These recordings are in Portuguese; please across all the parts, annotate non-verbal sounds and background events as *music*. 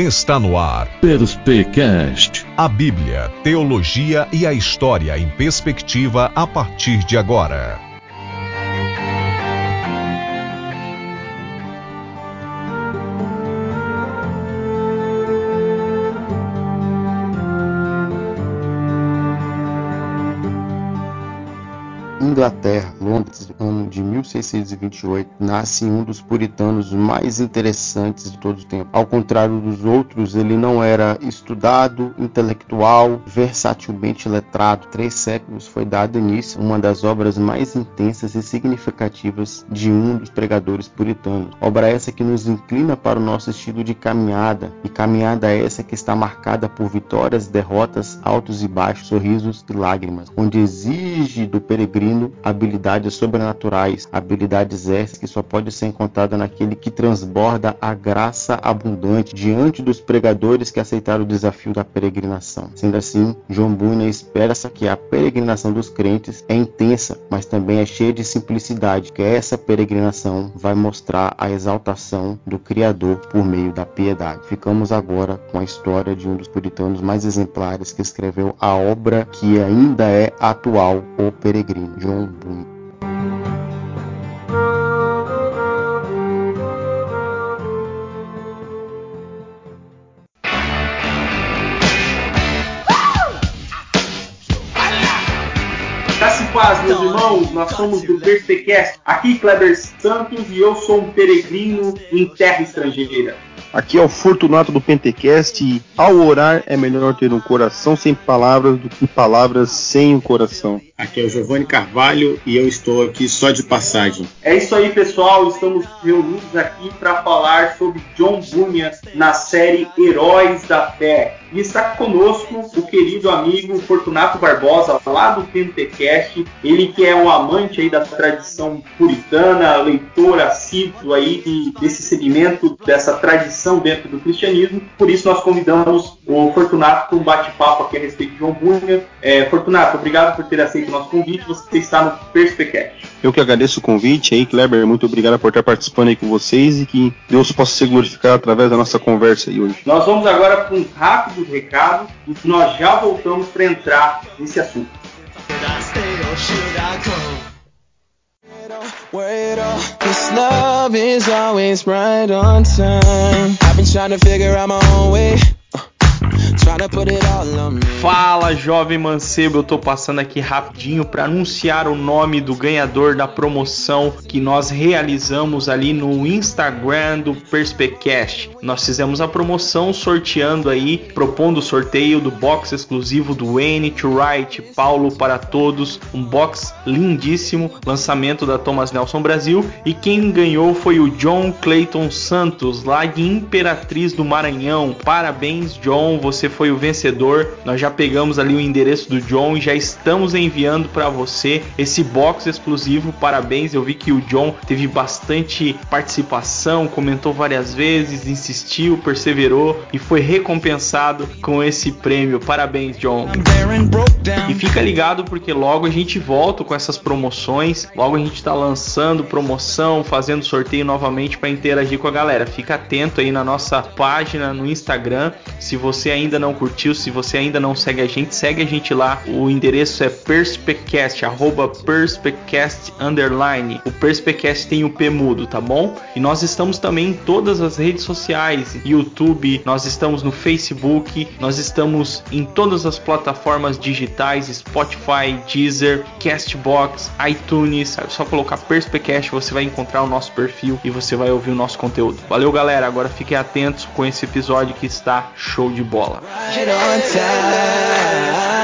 Está no ar Perspecast. a Bíblia, teologia e a história em perspectiva a partir de agora. Inglaterra, Londres, ano de 1628, nasce um dos puritanos mais interessantes de todos os tempos. Ao contrário dos outros, ele não era estudado, intelectual, versatilmente letrado. Três séculos foi dado início a uma das obras mais intensas e significativas de um dos pregadores puritanos. Obra essa que nos inclina para o nosso estilo de caminhada, e caminhada essa que está marcada por vitórias, derrotas, altos e baixos, sorrisos e lágrimas, onde exige do peregrino habilidades sobrenaturais, habilidades essas que só pode ser encontrada naquele que transborda a graça abundante diante dos pregadores que aceitaram o desafio da peregrinação. Sendo assim, João Bunyan espera que a peregrinação dos crentes é intensa, mas também é cheia de simplicidade, que essa peregrinação vai mostrar a exaltação do Criador por meio da piedade. Ficamos agora com a história de um dos puritanos mais exemplares que escreveu a obra que ainda é atual, O Peregrino. John Bunyan. E paz, meus irmãos, nós somos do Perspecast. Aqui Kleber Santos e eu sou um peregrino em terra estrangeira. Aqui é o Fortunato do Pentecast e ao orar é melhor ter um coração sem palavras do que palavras sem um coração. Aqui é o Giovanni Carvalho e eu estou aqui só de passagem. É isso aí, pessoal. Estamos reunidos aqui para falar sobre John Bunyan na série Heróis da Fé. E está conosco o querido amigo Fortunato Barbosa, lá do Pentecast. Ele que é um amante aí da tradição puritana, leitor assíduo aí de- desse segmento, dessa tradição dentro do cristianismo. Por isso nós convidamos o Fortunato para um bate-papo aqui a respeito de John Bunyan. É, Fortunato, obrigado por ter aceito o nosso convite. Você está no Perspecast. Eu que agradeço o convite aí, Kleber, muito obrigado por estar participando aí com vocês e que Deus possa ser glorificado através da nossa conversa aí hoje. Nós vamos agora para um rápido recado e nós já voltamos para entrar nesse assunto. Up, oh, oh. this love is always right on time. I've been trying to figure out my own way, Fala, jovem mancebo, eu tô passando aqui rapidinho para anunciar o nome do ganhador da promoção que nós realizamos ali no Instagram do Perspecast. Nós fizemos a promoção sorteando aí, propondo o sorteio do box exclusivo do N to Right Paulo para todos, um box lindíssimo, lançamento da Thomas Nelson Brasil e quem ganhou foi o John Clayton Santos, lá de Imperatriz do Maranhão. Parabéns, John, você foi o vencedor. Nós já pegamos ali o endereço do John e já estamos enviando para você esse box exclusivo. Parabéns, eu vi que o John teve bastante participação, comentou várias vezes, insistiu, perseverou e foi recompensado com esse prêmio. Parabéns, John. E fica ligado porque logo a gente volta com essas promoções. Logo a gente tá lançando promoção, fazendo sorteio novamente para interagir com a galera. Fica atento aí na nossa página no Instagram. Se você ainda não curtiu, se você ainda não segue a gente, segue a gente lá. O endereço é Perspecast, arroba Perspecast underline. O Perspecast tem o P mudo, tá bom? E nós estamos também em todas as redes sociais, YouTube, nós estamos no Facebook, nós estamos em todas as plataformas digitais, Spotify, Deezer, Castbox, iTunes. É só colocar Perspecast, você vai encontrar o nosso perfil e você vai ouvir o nosso conteúdo. Valeu, galera. Agora fiquem atentos com esse episódio que está show de bola. Right on time.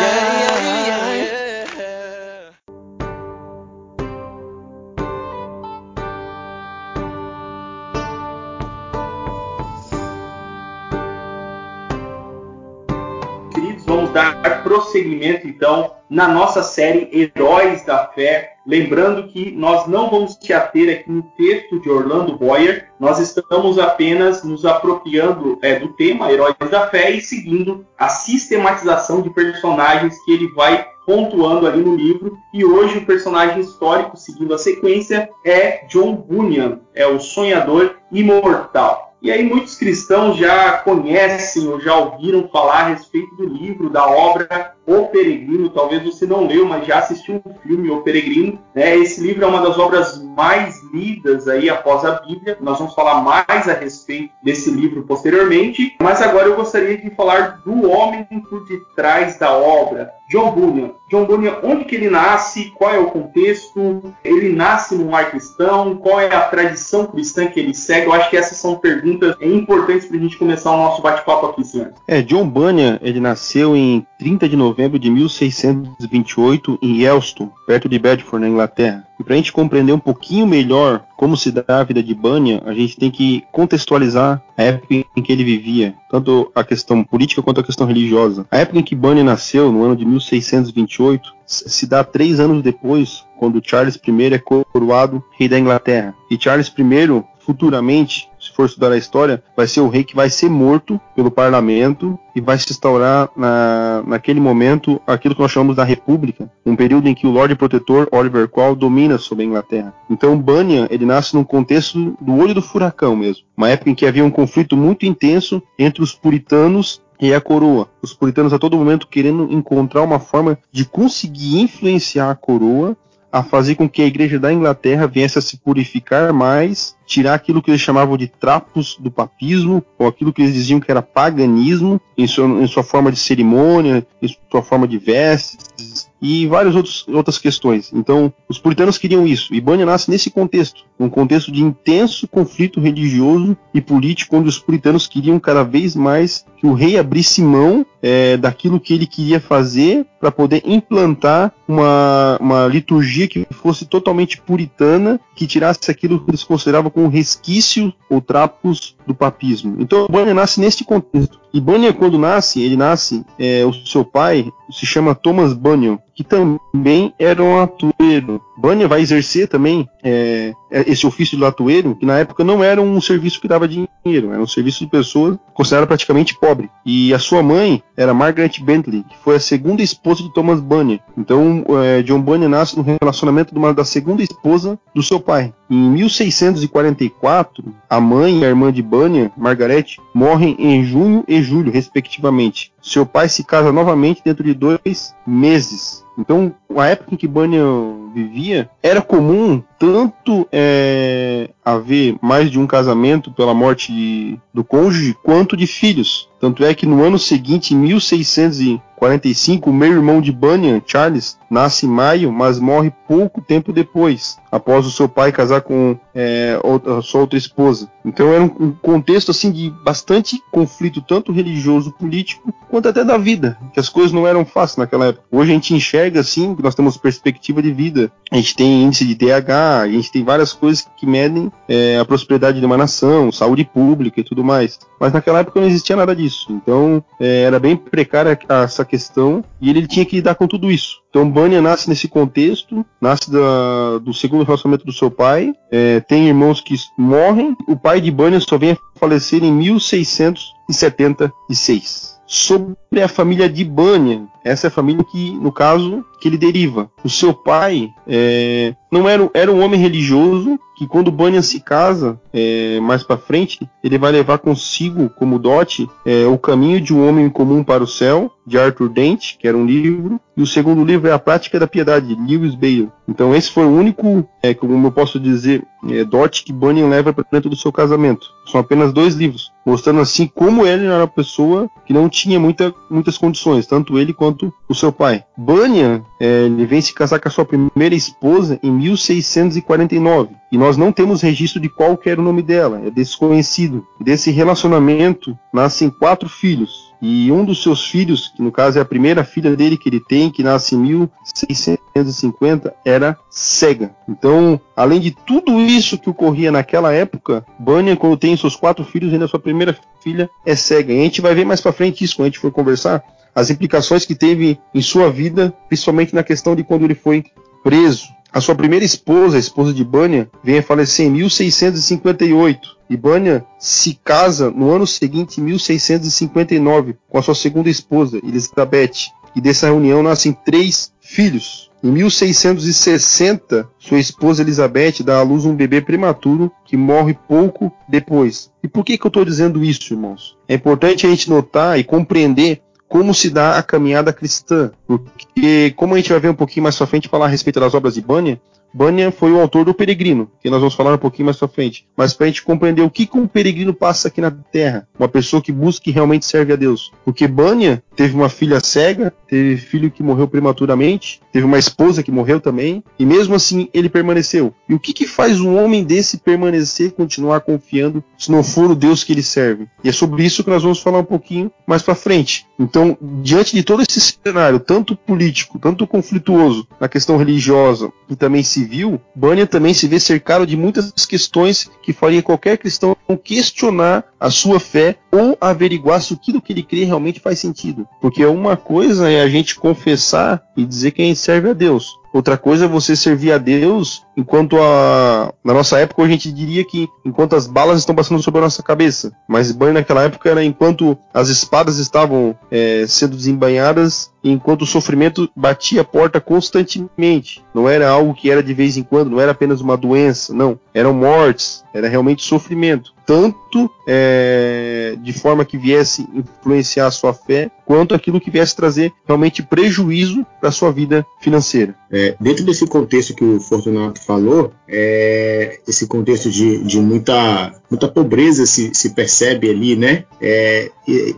Prosseguimento então na nossa série Heróis da Fé. Lembrando que nós não vamos te ater aqui no texto de Orlando Boyer, nós estamos apenas nos apropriando é, do tema Heróis da Fé e seguindo a sistematização de personagens que ele vai pontuando ali no livro. E hoje o personagem histórico, seguindo a sequência, é John Bunyan, é o sonhador imortal. E aí muitos cristãos já conhecem ou já ouviram falar a respeito do livro, da obra O Peregrino. Talvez você não leu, mas já assistiu o filme O Peregrino. Né? Esse livro é uma das obras mais lidas aí após a Bíblia. Nós vamos falar mais a respeito desse livro posteriormente. Mas agora eu gostaria de falar do homem por detrás da obra, John Bunyan. John Bunyan, onde que ele nasce? Qual é o contexto? Ele nasce num lar cristão? Qual é a tradição cristã que ele segue? Eu acho que essas são perguntas importantes para a gente começar o nosso bate-papo aqui, senhor. É, John Bunyan, ele nasceu em 30 de novembro de 1628 em Elston, perto de Bedford, na Inglaterra. E para a gente compreender um pouquinho melhor como se dá a vida de Bunyan, a gente tem que contextualizar a época em que ele vivia, tanto a questão política quanto a questão religiosa. A época em que Bunyan nasceu, no ano de 1628, se dá três anos depois, quando Charles I é coroado rei da Inglaterra. E Charles I, futuramente, se for estudar a história, vai ser o rei que vai ser morto pelo parlamento e vai se instaurar na, naquele momento aquilo que nós chamamos da República, um período em que o Lorde Protetor Oliver Cromwell domina sobre a Inglaterra. Então Bunyan ele nasce num contexto do olho do furacão mesmo, uma época em que havia um conflito muito intenso entre os puritanos e a coroa. Os puritanos a todo momento querendo encontrar uma forma de conseguir influenciar a coroa a fazer com que a igreja da Inglaterra viesse a se purificar mais, tirar aquilo que eles chamavam de trapos do papismo, ou aquilo que eles diziam que era paganismo, em sua, em sua forma de cerimônia, em sua forma de vestes, e várias outros, outras questões. Então, os puritanos queriam isso, e Bunyan nasce nesse contexto, um contexto de intenso conflito religioso e político, onde os puritanos queriam cada vez mais que o rei abrisse mão é, daquilo que ele queria fazer para poder implantar uma, uma liturgia que fosse totalmente puritana, que tirasse aquilo que eles consideravam como resquício ou trapos do papismo. Então, Bunyan nasce neste contexto. E Bunyan, quando nasce, ele nasce, é, o seu pai se chama Thomas Bunyan, que também era um atueiro. Bunyan vai exercer também é, esse ofício de latoeiro, que na época não era um serviço que dava dinheiro, era um serviço de pessoa considerada praticamente pobre. E a sua mãe era Margaret Bentley, que foi a segunda esposa de Thomas Bunyan. Então, é, John Bunyan nasce no relacionamento de uma, da segunda esposa do seu pai. Em 1644, a mãe e a irmã de Bunyan, Margaret, morrem em junho e julho, respectivamente. Seu pai se casa novamente dentro de dois meses. Então, a época em que Bunyan vivia, era comum tanto é, haver mais de um casamento pela morte de, do cônjuge, quanto de filhos. Tanto é que no ano seguinte, em 1600 e 45, meu irmão de Bunyan, Charles, nasce em maio, mas morre pouco tempo depois, após o seu pai casar com é, outra, sua outra esposa. Então era um, um, contexto assim de bastante conflito, tanto religioso, político, quanto até da vida, que as coisas não eram fáceis naquela época. Hoje a gente enxerga assim, que nós temos perspectiva de vida, a gente tem índice de TH, a gente tem várias coisas que medem é, a prosperidade de uma nação, saúde pública e tudo mais. Mas naquela época não existia nada disso. Então é, era bem precária essa questão e ele, tinha que lidar com tudo isso. Então Bunyan nasce nesse contexto, nasce da, do segundo relacionamento do seu pai, é, tem irmãos que morrem. O pai de Bunyan só vem a falecer em 1676 sobre a família de Bunyan. Essa é a família que, no caso, que ele deriva. O seu pai é, não era, era um homem religioso que, quando Bunyan se casa, é, mais para frente, ele vai levar consigo como dote é, o caminho de um homem comum para o céu, de Arthur Dent, que era um livro, e o segundo livro é A Prática da Piedade, de Lewis Bale. Então esse foi o único, é, como eu posso dizer, é, dote que Bunyan leva para dentro do seu casamento. São apenas dois livros, mostrando assim como ele era uma pessoa que não tinha muita, muitas condições, tanto ele quanto o seu pai. Bunyan, ele vem se casar com a sua primeira esposa em 1649, e nós não temos registro de qual era o nome dela, é desconhecido. Desse relacionamento nascem quatro filhos, e um dos seus filhos, que no caso é a primeira filha dele que ele tem, que nasce em 1650, era cega. Então, além de tudo isso que ocorria naquela época, Bunyan, quando tem seus quatro filhos, ainda sua primeira filha é cega. E a gente vai ver mais para frente isso quando a gente for conversar, as implicações que teve em sua vida, principalmente na questão de quando ele foi preso. A sua primeira esposa, a esposa de Bunyan, vem a falecer em 1658. E Bunyan se casa no ano seguinte, em 1659, com a sua segunda esposa, Elizabeth. e dessa reunião nascem três filhos. Em 1660, sua esposa Elizabeth dá à luz um bebê prematuro que morre pouco depois. E por que, que eu estou dizendo isso, irmãos? É importante a gente notar e compreender como se dá a caminhada cristã. Porque, como a gente vai ver um pouquinho mais pra frente falar a respeito das obras de Bunyan, Bunyan foi o autor do Peregrino, que nós vamos falar um pouquinho mais pra frente. Mas para a gente compreender o que, que um peregrino passa aqui na Terra, uma pessoa que busca e realmente serve a Deus. Porque Bunyan teve uma filha cega, teve filho que morreu prematuramente, teve uma esposa que morreu também, e mesmo assim ele permaneceu. E o que, que faz um homem desse permanecer, continuar confiando, se não for o Deus que ele serve? E é sobre isso que nós vamos falar um pouquinho mais para frente. Então, diante de todo esse cenário, tanto político, tanto conflituoso, na questão religiosa e também civil, Bunyan também se vê cercado de muitas questões que faria qualquer cristão questionar a sua fé ou averiguar se aquilo que ele crê realmente faz sentido. Porque uma coisa é a gente confessar e dizer que a gente serve a Deus. Outra coisa é você servir a Deus enquanto a. Na nossa época, a gente diria que enquanto as balas estão passando sobre a nossa cabeça. Mas banho naquela época era enquanto as espadas estavam é, sendo desembanhadas enquanto o sofrimento batia a porta constantemente. Não era algo que era de vez em quando, não era apenas uma doença, não. Eram mortes, era realmente sofrimento. Tanto é, de forma que viesse influenciar a sua fé, quanto aquilo que viesse trazer realmente prejuízo para a sua vida financeira. É, dentro desse contexto que o Fortunato falou, é, esse contexto de, de muita, muita pobreza se, se percebe ali, né? É,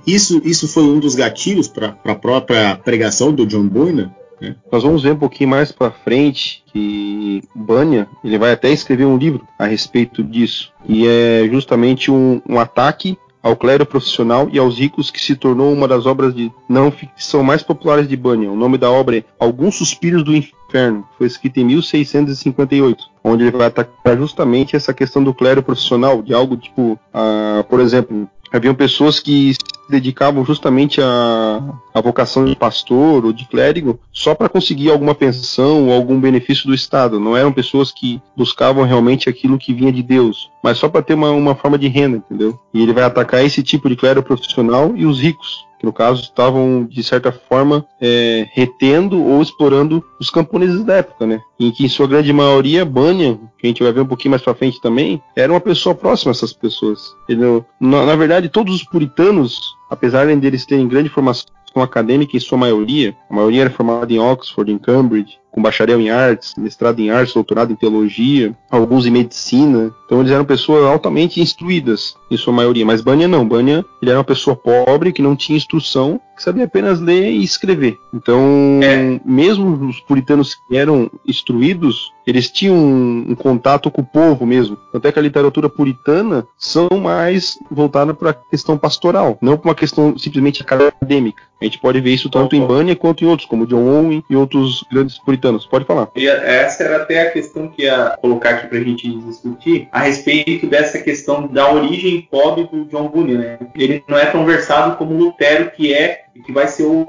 isso, isso foi um dos gatilhos para a própria pregação do John Boyne, Nós vamos ver um pouquinho mais para frente que Bunyan ele vai até escrever um livro a respeito disso e é justamente um, um ataque ao clero profissional e aos ricos que se tornou uma das obras de não ficção mais populares de Bunyan. O nome da obra é Alguns Suspiros do Inferno. Foi escrito em 1658, onde ele vai atacar justamente essa questão do clero profissional, de algo tipo, uh, por exemplo, haviam pessoas que se dedicavam justamente à, à vocação de pastor ou de clérigo só para conseguir alguma pensão ou algum benefício do Estado. Não eram pessoas que buscavam realmente aquilo que vinha de Deus, mas só para ter uma, uma forma de renda, entendeu? E ele vai atacar esse tipo de clero profissional e os ricos que no caso estavam de certa forma é, retendo ou explorando os camponeses da época, né? Em que em sua grande maioria Bunyan, que a gente vai ver um pouquinho mais para frente também, era uma pessoa próxima a essas pessoas. Ele, na, na verdade, todos os puritanos, apesar de eles terem grande formação acadêmica em sua maioria, a maioria era formada em Oxford, em Cambridge, com bacharel em artes, mestrado em artes, doutorado em teologia, alguns em medicina. Então eles eram pessoas altamente instruídas, em sua maioria. Mas Bunyan não. Bunyan ele era uma pessoa pobre que não tinha instrução, que sabia apenas ler e escrever. Então, é. mesmo os puritanos que eram instruídos, eles tinham um, um, contato com o povo mesmo. Até que a literatura puritana são mais voltada para a questão pastoral, não para uma questão simplesmente acadêmica. A gente pode ver isso tanto em Bunyan quanto em outros, como John Owen e outros grandes puritanos. Pode falar. E essa era até a questão que ia colocar aqui para a gente discutir, a respeito dessa questão da origem pobre do John Bunyan. Né? Ele não é tão versado como Lutero, que é que vai ser o,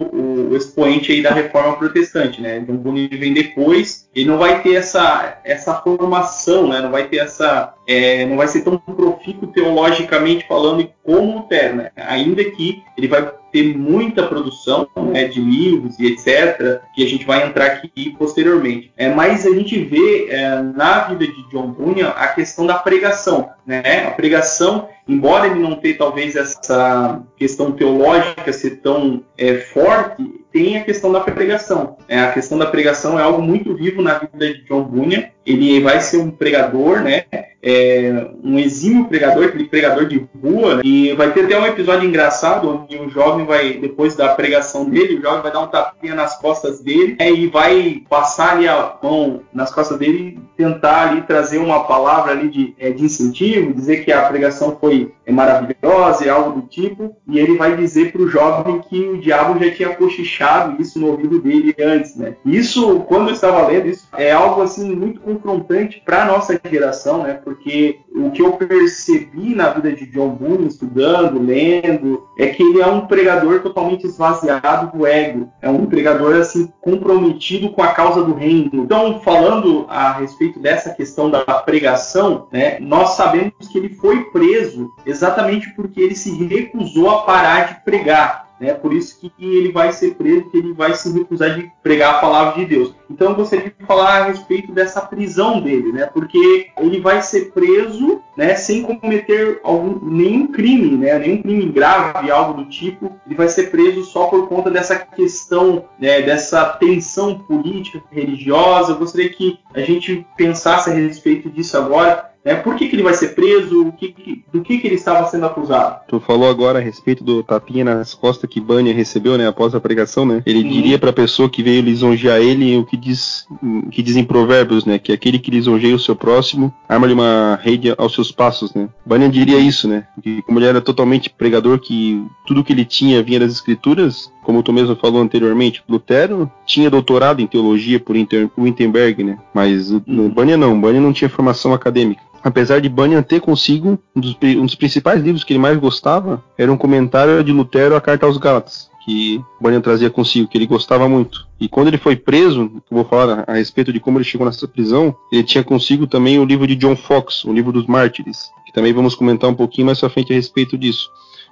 o, expoente aí da reforma protestante, né? John Bunyan vem depois, ele não vai ter essa, essa formação, né? Não vai ter essa, é, não vai ser tão profícuo teologicamente falando como Lutero, né? Ainda que ele vai ter muita produção né, de livros e etc., que a gente vai entrar aqui posteriormente. É, mas a gente vê é, na vida de John Bunyan a questão da pregação. Né? A pregação, embora ele não tenha talvez essa questão teológica ser tão é, forte, tem a questão da pregação. É, a questão da pregação é algo muito vivo na vida de John Bunyan. Ele vai ser um pregador, né? É, um exímio pregador, aquele pregador de rua. Né? E vai ter até um episódio engraçado onde o jovem vai, depois da pregação dele, o jovem vai dar um tapinha nas costas dele né? e vai passar ali a mão nas costas dele e tentar ali trazer uma palavra ali de, é, de incentivo, dizer que a pregação foi é maravilhosa e algo do tipo. E ele vai dizer para o jovem que o diabo já tinha cochichado isso no ouvido dele antes, né? Isso, quando eu estava lendo, isso é algo assim muito confrontante para nossa geração, né? Porque o que eu percebi na vida de John Boone, estudando, lendo, é que ele é um pregador totalmente esvaziado do ego. É um pregador assim comprometido com a causa do reino. Então, falando a respeito dessa questão da pregação, né? Nós sabemos que ele foi preso exatamente porque ele se recusou a parar de pregar. Né? Por isso que ele vai ser preso, que ele vai se recusar de pregar a palavra de Deus. Então eu gostaria de falar a respeito dessa prisão dele, né? Porque ele vai ser preso, né, sem cometer algum, nenhum crime, né? Nenhum crime grave, algo do tipo. Ele vai ser preso só por conta dessa questão, né, dessa tensão política, religiosa. Eu gostaria que a gente pensasse a respeito disso agora né? Por que, que ele vai ser preso? Que, que, do que, que ele estava sendo acusado? Tu falou agora a respeito do tapinha nas costas que Bunyan recebeu, né, após a pregação, né? Ele uhum. diria para a pessoa que veio lisonjear ele o que diz, que diz em Provérbios, né, que aquele que lisonjeia o seu próximo arma-lhe uma rede aos seus passos, né? Bunyan diria isso, né? Que como ele era totalmente pregador, que tudo que ele tinha vinha das escrituras, como tu mesmo falou anteriormente, Lutero tinha doutorado em teologia por Wittenberg, né? Mas o uhum. Bunyan não, Bunyan não tinha formação acadêmica. Apesar de Bunyan ter consigo um dos, um dos, principais livros que ele mais gostava, era um comentário de Lutero à Carta aos Gálatas, que Bunyan trazia consigo, que ele gostava muito. E quando ele foi preso, eu vou falar a, a respeito de como ele chegou nessa prisão, ele tinha consigo também o livro de John Fox, o livro dos Mártires, que também vamos comentar um pouquinho mais à frente a respeito disso.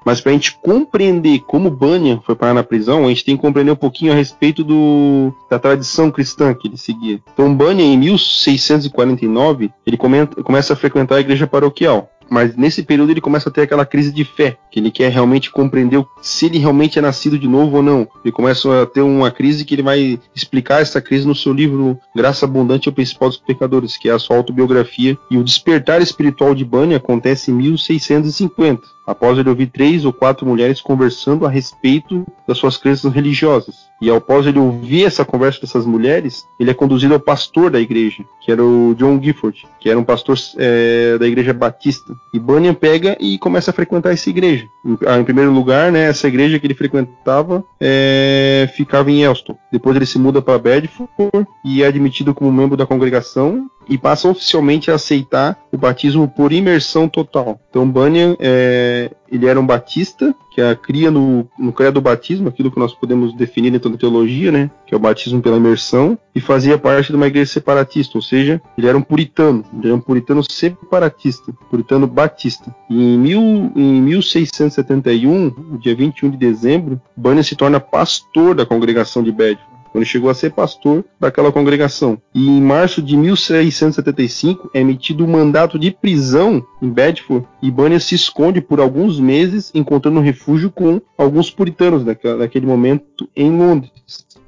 Mas para a gente compreender como Bunyan foi parar na prisão, a gente tem que compreender um pouquinho a respeito do, da tradição cristã que ele seguia. Então Bunyan, em 1649, ele comenta, começa a frequentar a igreja paroquial. Mas nesse período ele começa a ter aquela crise de fé, que ele quer realmente compreender se ele realmente é nascido de novo ou não. Ele começa a ter uma crise que ele vai explicar essa crise no seu livro Graça Abundante ao Principal dos Pecadores, que é a sua autobiografia. E o despertar espiritual de Bunyan acontece em 1650, após ele ouvir três ou quatro mulheres conversando a respeito das suas crenças religiosas. E após ele ouvir essa conversa dessas mulheres, ele é conduzido ao pastor da igreja, que era o John Gifford, que era um pastor é, da igreja batista. E Bunyan pega e começa a frequentar essa igreja. Em, ah, em primeiro lugar, né, essa igreja que ele frequentava é, ficava em Elston. Depois ele se muda para Bedford e é admitido como membro da congregação e passa oficialmente a aceitar o batismo por imersão total. Então Bunyan é, ele era um batista que a cria no, no credo batismo, aquilo que nós podemos definir dentro da teologia, né, que é o batismo pela imersão, e fazia parte de uma igreja separatista, ou seja, ele era um puritano, ele era um puritano separatista, puritano batista. E em, mil, em 1671, no dia 21 de dezembro, Bunyan se torna pastor da congregação de Bedford quando chegou a ser pastor daquela congregação. E em março de 1675 é emitido um mandato de prisão em Bedford e Bunyan se esconde por alguns meses, encontrando refúgio com alguns puritanos naquele momento em Londres.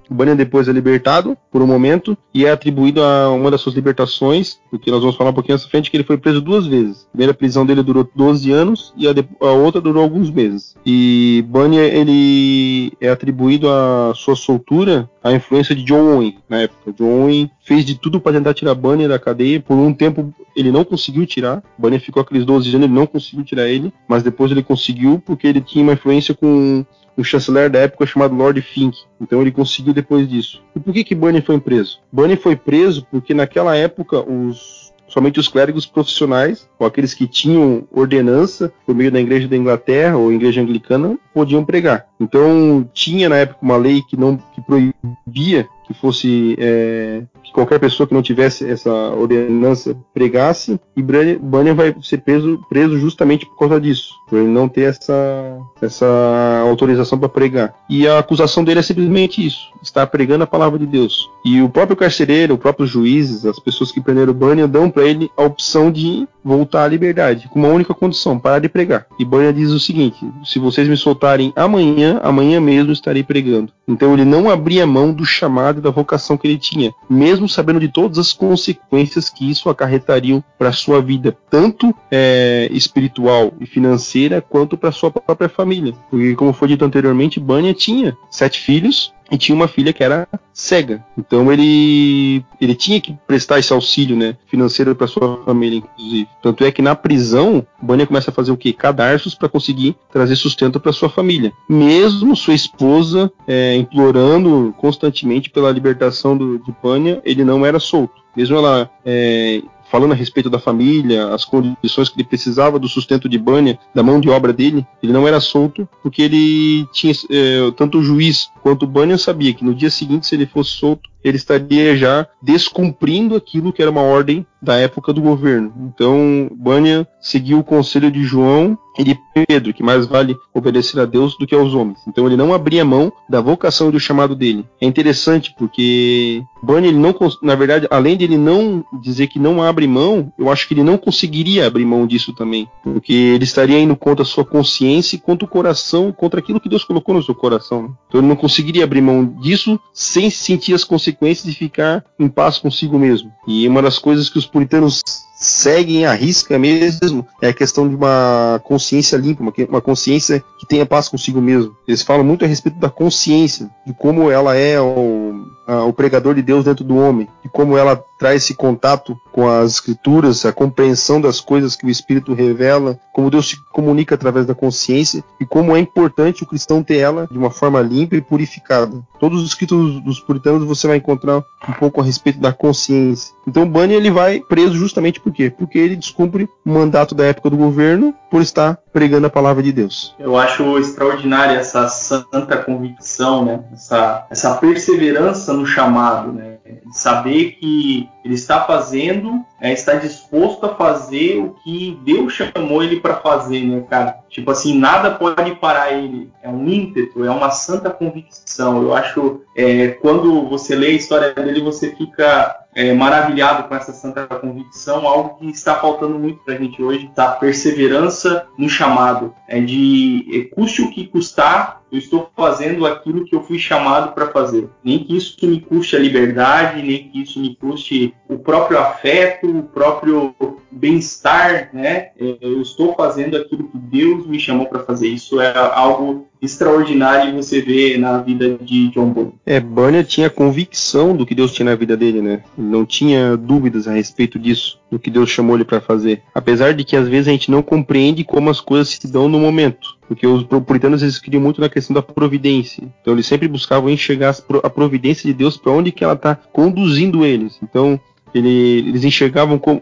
Bunyan depois é libertado por um momento e é atribuído a uma das suas libertações, porque nós vamos falar um pouquinho nessa frente, que ele foi preso duas vezes. A primeira prisão dele durou 12 anos e a, de, a outra durou alguns meses. E Bunyan ele é atribuído a sua soltura à influência de John Owen na época. John Owen fez de tudo para tentar tirar Bunyan da cadeia. Por um tempo ele não conseguiu tirar. Bunyan ficou aqueles 12 anos, ele não conseguiu tirar ele, mas depois ele conseguiu porque ele tinha uma influência com um chanceler da época chamado Lord Fink. Então ele conseguiu depois disso. E por que que Bunny foi preso? Bunny foi preso porque naquela época os somente os clérigos profissionais, ou aqueles que tinham ordenança por meio da igreja da Inglaterra ou igreja anglicana, podiam pregar. Então tinha na época uma lei que não que proibia que fosse é, que qualquer pessoa que não tivesse essa ordenança pregasse e Bunyan vai ser preso, preso justamente por causa disso, por ele não ter essa, essa autorização para pregar. E a acusação dele é simplesmente isso: estar pregando a palavra de Deus. E o próprio carcereiro, os próprios juízes, as pessoas que prenderam Bunyan dão para ele a opção de voltar à liberdade, com uma única condição: parar de pregar. E Bunyan diz o seguinte: se vocês me soltarem amanhã, amanhã mesmo estarei pregando. Então ele não abria mão do chamado da vocação que ele tinha, mesmo sabendo de todas as consequências que isso acarretariam para sua vida, tanto é, espiritual e financeira, quanto para sua própria família. Porque, como foi dito anteriormente, Bunyan tinha sete filhos, e tinha uma filha que era cega. Então ele ele tinha que prestar esse auxílio, né, financeiro para sua família, inclusive. Tanto é que na prisão, Bunyan começa a fazer o quê? Cadarços para conseguir trazer sustento para sua família. Mesmo sua esposa é, implorando constantemente pela libertação do, de Bunyan, ele não era solto. Mesmo ela é, falando a respeito da família, as condições que ele precisava do sustento de Bunyan, da mão de obra dele, ele não era solto porque ele tinha é, tanto o juiz quanto o Bunyan sabia que no dia seguinte, se ele fosse solto, ele estaria já descumprindo aquilo que era uma ordem da época do governo. Então, Bania seguiu o conselho de João e de Pedro, que mais vale obedecer a Deus do que aos homens. Então, ele não abria mão da vocação e do chamado dele. É interessante porque Bania, ele não, na verdade, além de ele não dizer que não abre mão, eu acho que ele não conseguiria abrir mão disso também, porque ele estaria indo contra a sua consciência e contra o coração, contra aquilo que Deus colocou no seu coração. Então, ele não conseguiria abrir mão disso sem sentir as consequências de ficar em paz consigo mesmo. E uma das coisas que os puritanos seguem a risca mesmo é a questão de uma consciência limpa, uma, uma consciência que tenha paz consigo mesmo. Eles falam muito a respeito da consciência, de como ela é o, a, o pregador de Deus dentro do homem, de como ela traz esse contato com as escrituras, a compreensão das coisas que o Espírito revela, como Deus se comunica através da consciência e como é importante o cristão ter ela de uma forma limpa e purificada. Todos os escritos dos puritanos você vai encontrar um pouco a respeito da consciência. Então Bunny ele vai preso justamente por quê? Porque ele descumpre o mandato da época do governo por estar pregando a palavra de Deus. Eu acho extraordinária essa santa convicção, né? Essa, essa perseverança no chamado, né? Saber que ele está fazendo, é, está disposto a fazer o que Deus chamou ele para fazer, né, cara? Tipo assim, nada pode parar ele. É um ímpeto, é uma santa convicção. Eu acho, é, quando você lê a história dele, você fica é, maravilhado com essa santa convicção, algo que está faltando muito para a gente hoje, tá? Perseverança no chamado, é de é, custe o que custar, eu estou fazendo aquilo que eu fui chamado para fazer. Nem que isso me custe a liberdade, nem que isso me custe o próprio afeto, o próprio bem-estar, né? É, eu estou fazendo aquilo que Deus me chamou para fazer. Isso é algo extraordinário você vê na vida de John Bunyan. É, Bunyan tinha convicção do que Deus tinha na vida dele, né? Não tinha dúvidas a respeito disso, do que Deus chamou ele para fazer. Apesar de que às vezes a gente não compreende como as coisas se dão no momento. Porque os puritanos eles queriam muito na questão da providência. Então eles sempre buscavam enxergar a providência de Deus para onde que ela está conduzindo eles. Então ele, eles enxergavam como,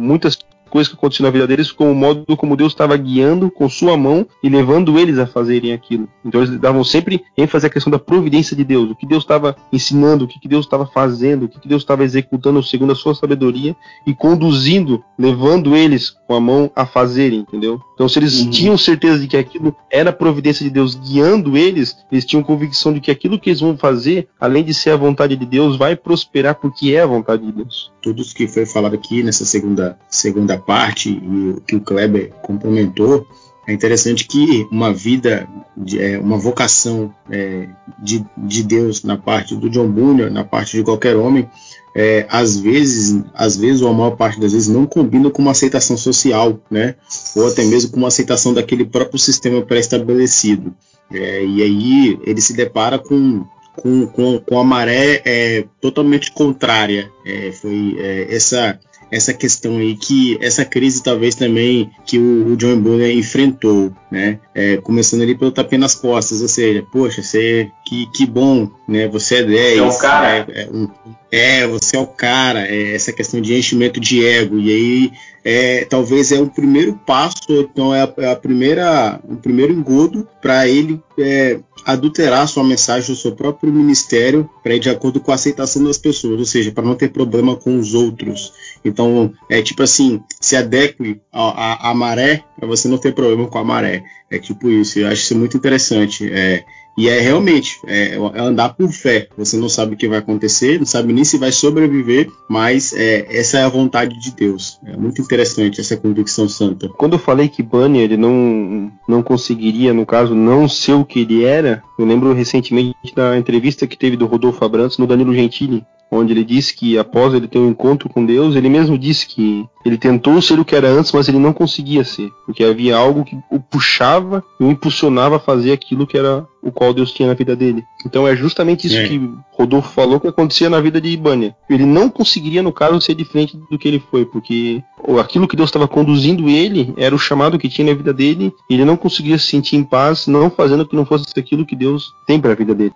muitas coisas que aconteciam na vida deles como o modo como Deus estava guiando com sua mão e levando eles a fazerem aquilo. Então eles davam sempre ênfase à questão da providência de Deus, o que Deus estava ensinando, o que Deus estava fazendo, o que Deus estava executando segundo a sua sabedoria e conduzindo, levando eles com a mão a fazerem, entendeu? Então se eles uhum. tinham certeza de que aquilo era a providência de Deus guiando eles, eles tinham convicção de que aquilo que eles vão fazer, além de ser a vontade de Deus, vai prosperar porque é a vontade de Deus. Tudo isso que foi falado aqui nessa segunda segunda parte e que o Kleber complementou, é interessante que uma vida, é, uma vocação é, de, de Deus na parte do John Bunyan, na parte de qualquer homem, é, às vezes, às vezes ou a maior parte das vezes não combina com uma aceitação social, né? Ou até mesmo com uma aceitação daquele próprio sistema pré-estabelecido. É, e aí ele se depara com com, com, com a maré é, totalmente contrária. É, foi é, essa essa questão aí que essa crise talvez também que o, o John Bunyan enfrentou, né? É, começando ali pelo tapinha nas costas, ou seja, poxa, você que, que bom, né? Você é 10, é o cara. É, é, um, é, você é o cara, é essa questão de enchimento de ego, e aí é, talvez é o primeiro passo, então é a, é a primeira, o primeiro engodo para ele é, adulterar sua mensagem, o seu próprio ministério, para ir de acordo com a aceitação das pessoas, ou seja, para não ter problema com os outros. Então, é tipo assim, se adeque à, maré para você não ter problema com a maré. É tipo isso, eu acho isso muito interessante. É, e é realmente é, é, andar por fé. Você não sabe o que vai acontecer, não sabe nem se vai sobreviver, mas é, essa é a vontade de Deus. É muito interessante essa convicção santa. Quando eu falei que Bunny ele não, não conseguiria, no caso, não ser o que ele era, eu lembro recentemente da entrevista que teve do Rodolfo Abrantes no Danilo Gentili, onde ele disse que após ele ter um encontro com Deus, ele mesmo disse que ele tentou ser o que era antes, mas ele não conseguia ser, porque havia algo que o puxava e o impulsionava a fazer aquilo que era o qual Deus tinha na vida dele. Então é justamente isso que Rodolfo falou que acontecia na vida de Ibânia. Ele não conseguiria, no caso, ser diferente do que ele foi, porque aquilo que Deus estava conduzindo ele era o chamado que tinha na vida dele, e ele não conseguia se sentir em paz, não fazendo que não fosse aquilo que Deus tem para a vida dele.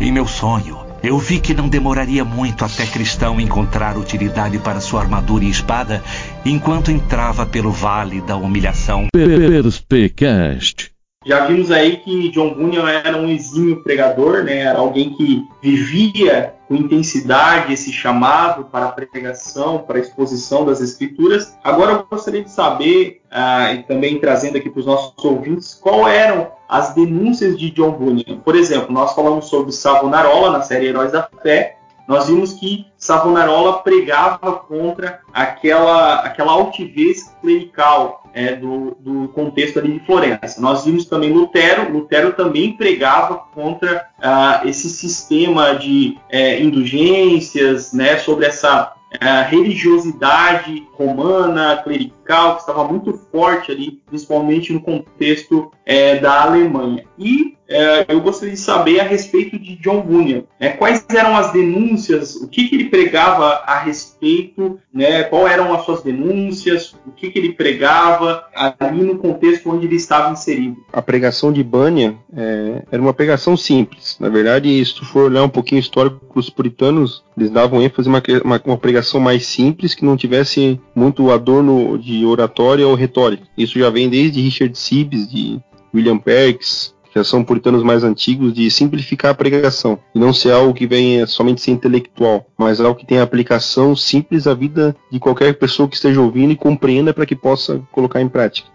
Em meu sonho, eu vi que não demoraria muito até Cristão encontrar utilidade para sua armadura e espada, enquanto entrava pelo vale da humilhação. Perspecast. Já vimos aí que John Bunyan era um exímio pregador, né? Era alguém que vivia com intensidade esse chamado para a pregação, para a exposição das escrituras. Agora eu gostaria de saber, ah, e também trazendo aqui para os nossos ouvintes, qual eram as denúncias de John Bunyan. Por exemplo, nós falamos sobre Savonarola na série Heróis da Fé, nós vimos que Savonarola pregava contra aquela, aquela altivez clerical é, do, do, contexto ali de Florença. Nós vimos também Lutero, Lutero também pregava contra ah, esse sistema de é, indulgências, né, sobre essa a religiosidade romana, clerical, que estava muito forte ali, principalmente no contexto é, da Alemanha. E é, eu gostaria de saber a respeito de John Bunyan. Né, quais eram as denúncias, o que, que ele pregava a respeito, né, qual eram as suas denúncias, o que, que ele pregava ali no contexto onde ele estava inserido. A pregação de Bunyan é, era uma pregação simples. Na verdade, se tu for olhar um pouquinho histórico, os puritanos eles davam ênfase uma, uma, uma pregação mais simples, que não tivesse muito adorno de oratória ou retórica. Isso já vem desde Richard Sibbes, de William Perks, que são puritanos mais antigos, de simplificar a pregação. E não ser algo que venha somente ser intelectual, mas algo que tenha aplicação simples à vida de qualquer pessoa que esteja ouvindo e compreenda para que possa colocar em prática.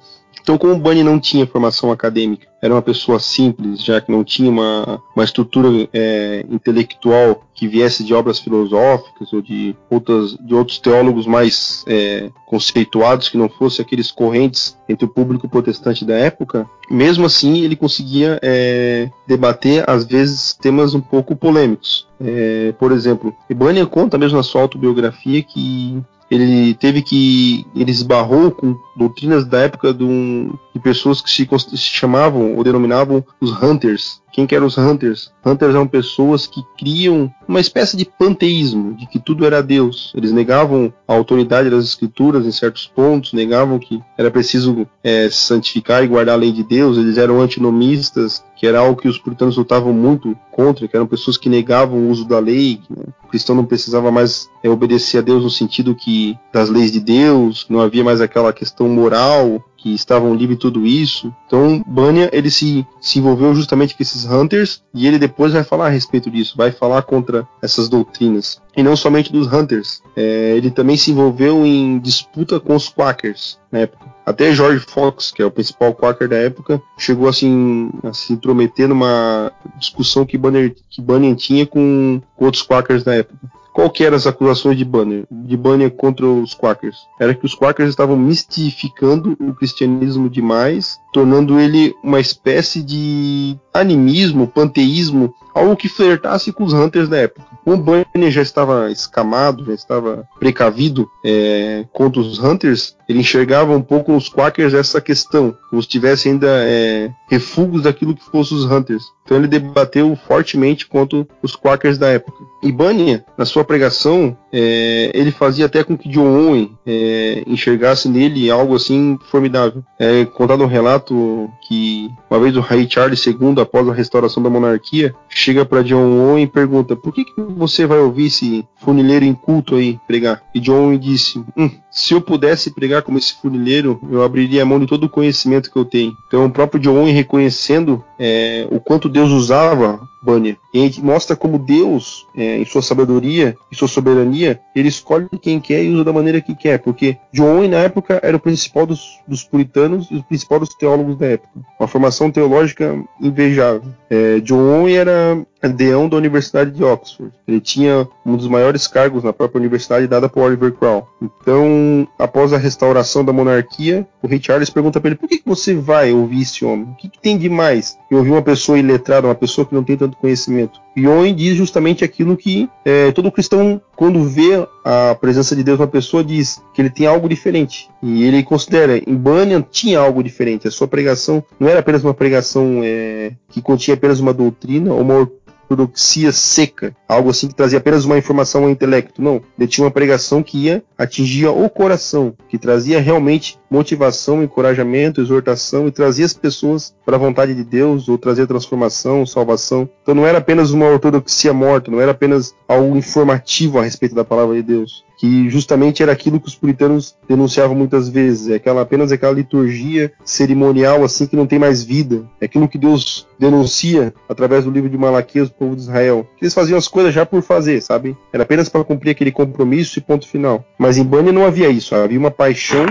Então, como o Bunny não tinha formação acadêmica, era uma pessoa simples, já que não tinha uma, uma estrutura é, intelectual que viesse de obras filosóficas ou de, outras, de outros teólogos mais é, conceituados, que não fossem aqueles correntes entre o público protestante da época, mesmo assim ele conseguia é, debater, às vezes, temas um pouco polêmicos. É, por exemplo, Bunyan conta mesmo na sua autobiografia que ele teve que ele esbarrou com doutrinas da época de, um, de pessoas que se, se, chamavam ou denominavam os hunters. Quem que eram os hunters? Hunters eram pessoas que criam uma espécie de panteísmo, de que tudo era Deus. Eles negavam a autoridade das escrituras em certos pontos, negavam que era preciso é, santificar e guardar a lei de Deus. Eles eram antinomistas, que era algo que os puritanos lutavam muito contra, que eram pessoas que negavam o uso da lei. Né? O cristão não precisava mais é, obedecer a Deus no sentido que das leis de Deus, não havia mais aquela questão moral que estavam livres de tudo isso. Então, Banya ele se, se envolveu justamente com esses Hunters e ele depois vai falar a respeito disso, vai falar contra essas doutrinas. E não somente dos Hunters, é, ele também se envolveu em disputa com os Quakers na época. Até George Fox, que é o principal Quaker da época, chegou assim, a se intrometer numa discussão que Bunyan, que tinha com, com outros Quakers da época. Qual que eram as acusações de Banner, de Banner contra os Quakers? Era que os Quakers estavam mistificando o cristianismo demais, tornando ele uma espécie de animismo, panteísmo, algo que flertasse com os Hunters da época. O Bunny já estava escamado, já estava precavido é, contra os Hunters, ele enxergava um pouco nos Quakers essa questão, como se tivesse ainda é, refugos daquilo que fossem os Hunters. Então ele debateu fortemente contra os Quakers da época. E Bunyan, na sua pregação, é, ele fazia até com que John Owen é, enxergasse nele algo assim formidável. É contado um relato que uma vez o rei Charles II, após a restauração da monarquia, chega para John Owen e pergunta: por que, que você vai ouvir esse funileiro inculto aí pregar? E John Owen disse: hum, se eu pudesse pregar como esse funileiro, eu abriria a mão de todo o conhecimento que eu tenho. Então, o próprio John reconhecendo é, o quanto Deus usava Bunyan. E mostra como Deus, é, em sua sabedoria e sua soberania, ele escolhe quem quer e usa da maneira que quer. Porque John na época, era o principal dos, dos puritanos e o principal dos teólogos da época. Uma formação teológica invejável. É, John era deão da Universidade de Oxford. Ele tinha um dos maiores cargos na própria universidade dada por Oliver Cromwell. Então, após a restauração da monarquia, o rei Charles pergunta para ele: por que, que você vai ouvir esse homem? O que, que tem de mais em ouvir uma pessoa iletrada, uma pessoa que não tem tanto conhecimento? E Owen diz justamente aquilo que é, todo cristão, quando vê a presença de Deus uma pessoa, diz que ele tem algo diferente. E ele considera, em Bunyan tinha algo diferente. A sua pregação não era apenas uma pregação é, que continha apenas uma doutrina ou uma ortodoxia seca, algo assim que trazia apenas uma informação ao intelecto. Não, ele tinha uma pregação que ia atingir o coração, que trazia realmente motivação, encorajamento, exortação e trazia as pessoas para a vontade de Deus ou trazia transformação, salvação. Então não era apenas uma ortodoxia morta, não era apenas algo informativo a respeito da palavra de Deus. Que justamente era aquilo que os puritanos denunciavam muitas vezes, é aquela apenas aquela liturgia cerimonial assim que não tem mais vida, é aquilo que Deus denuncia através do livro de Malaquias do povo de Israel. Eles faziam as coisas já por fazer, sabe? Era apenas para cumprir aquele compromisso e ponto final. Mas em Bânia não havia isso, havia uma paixão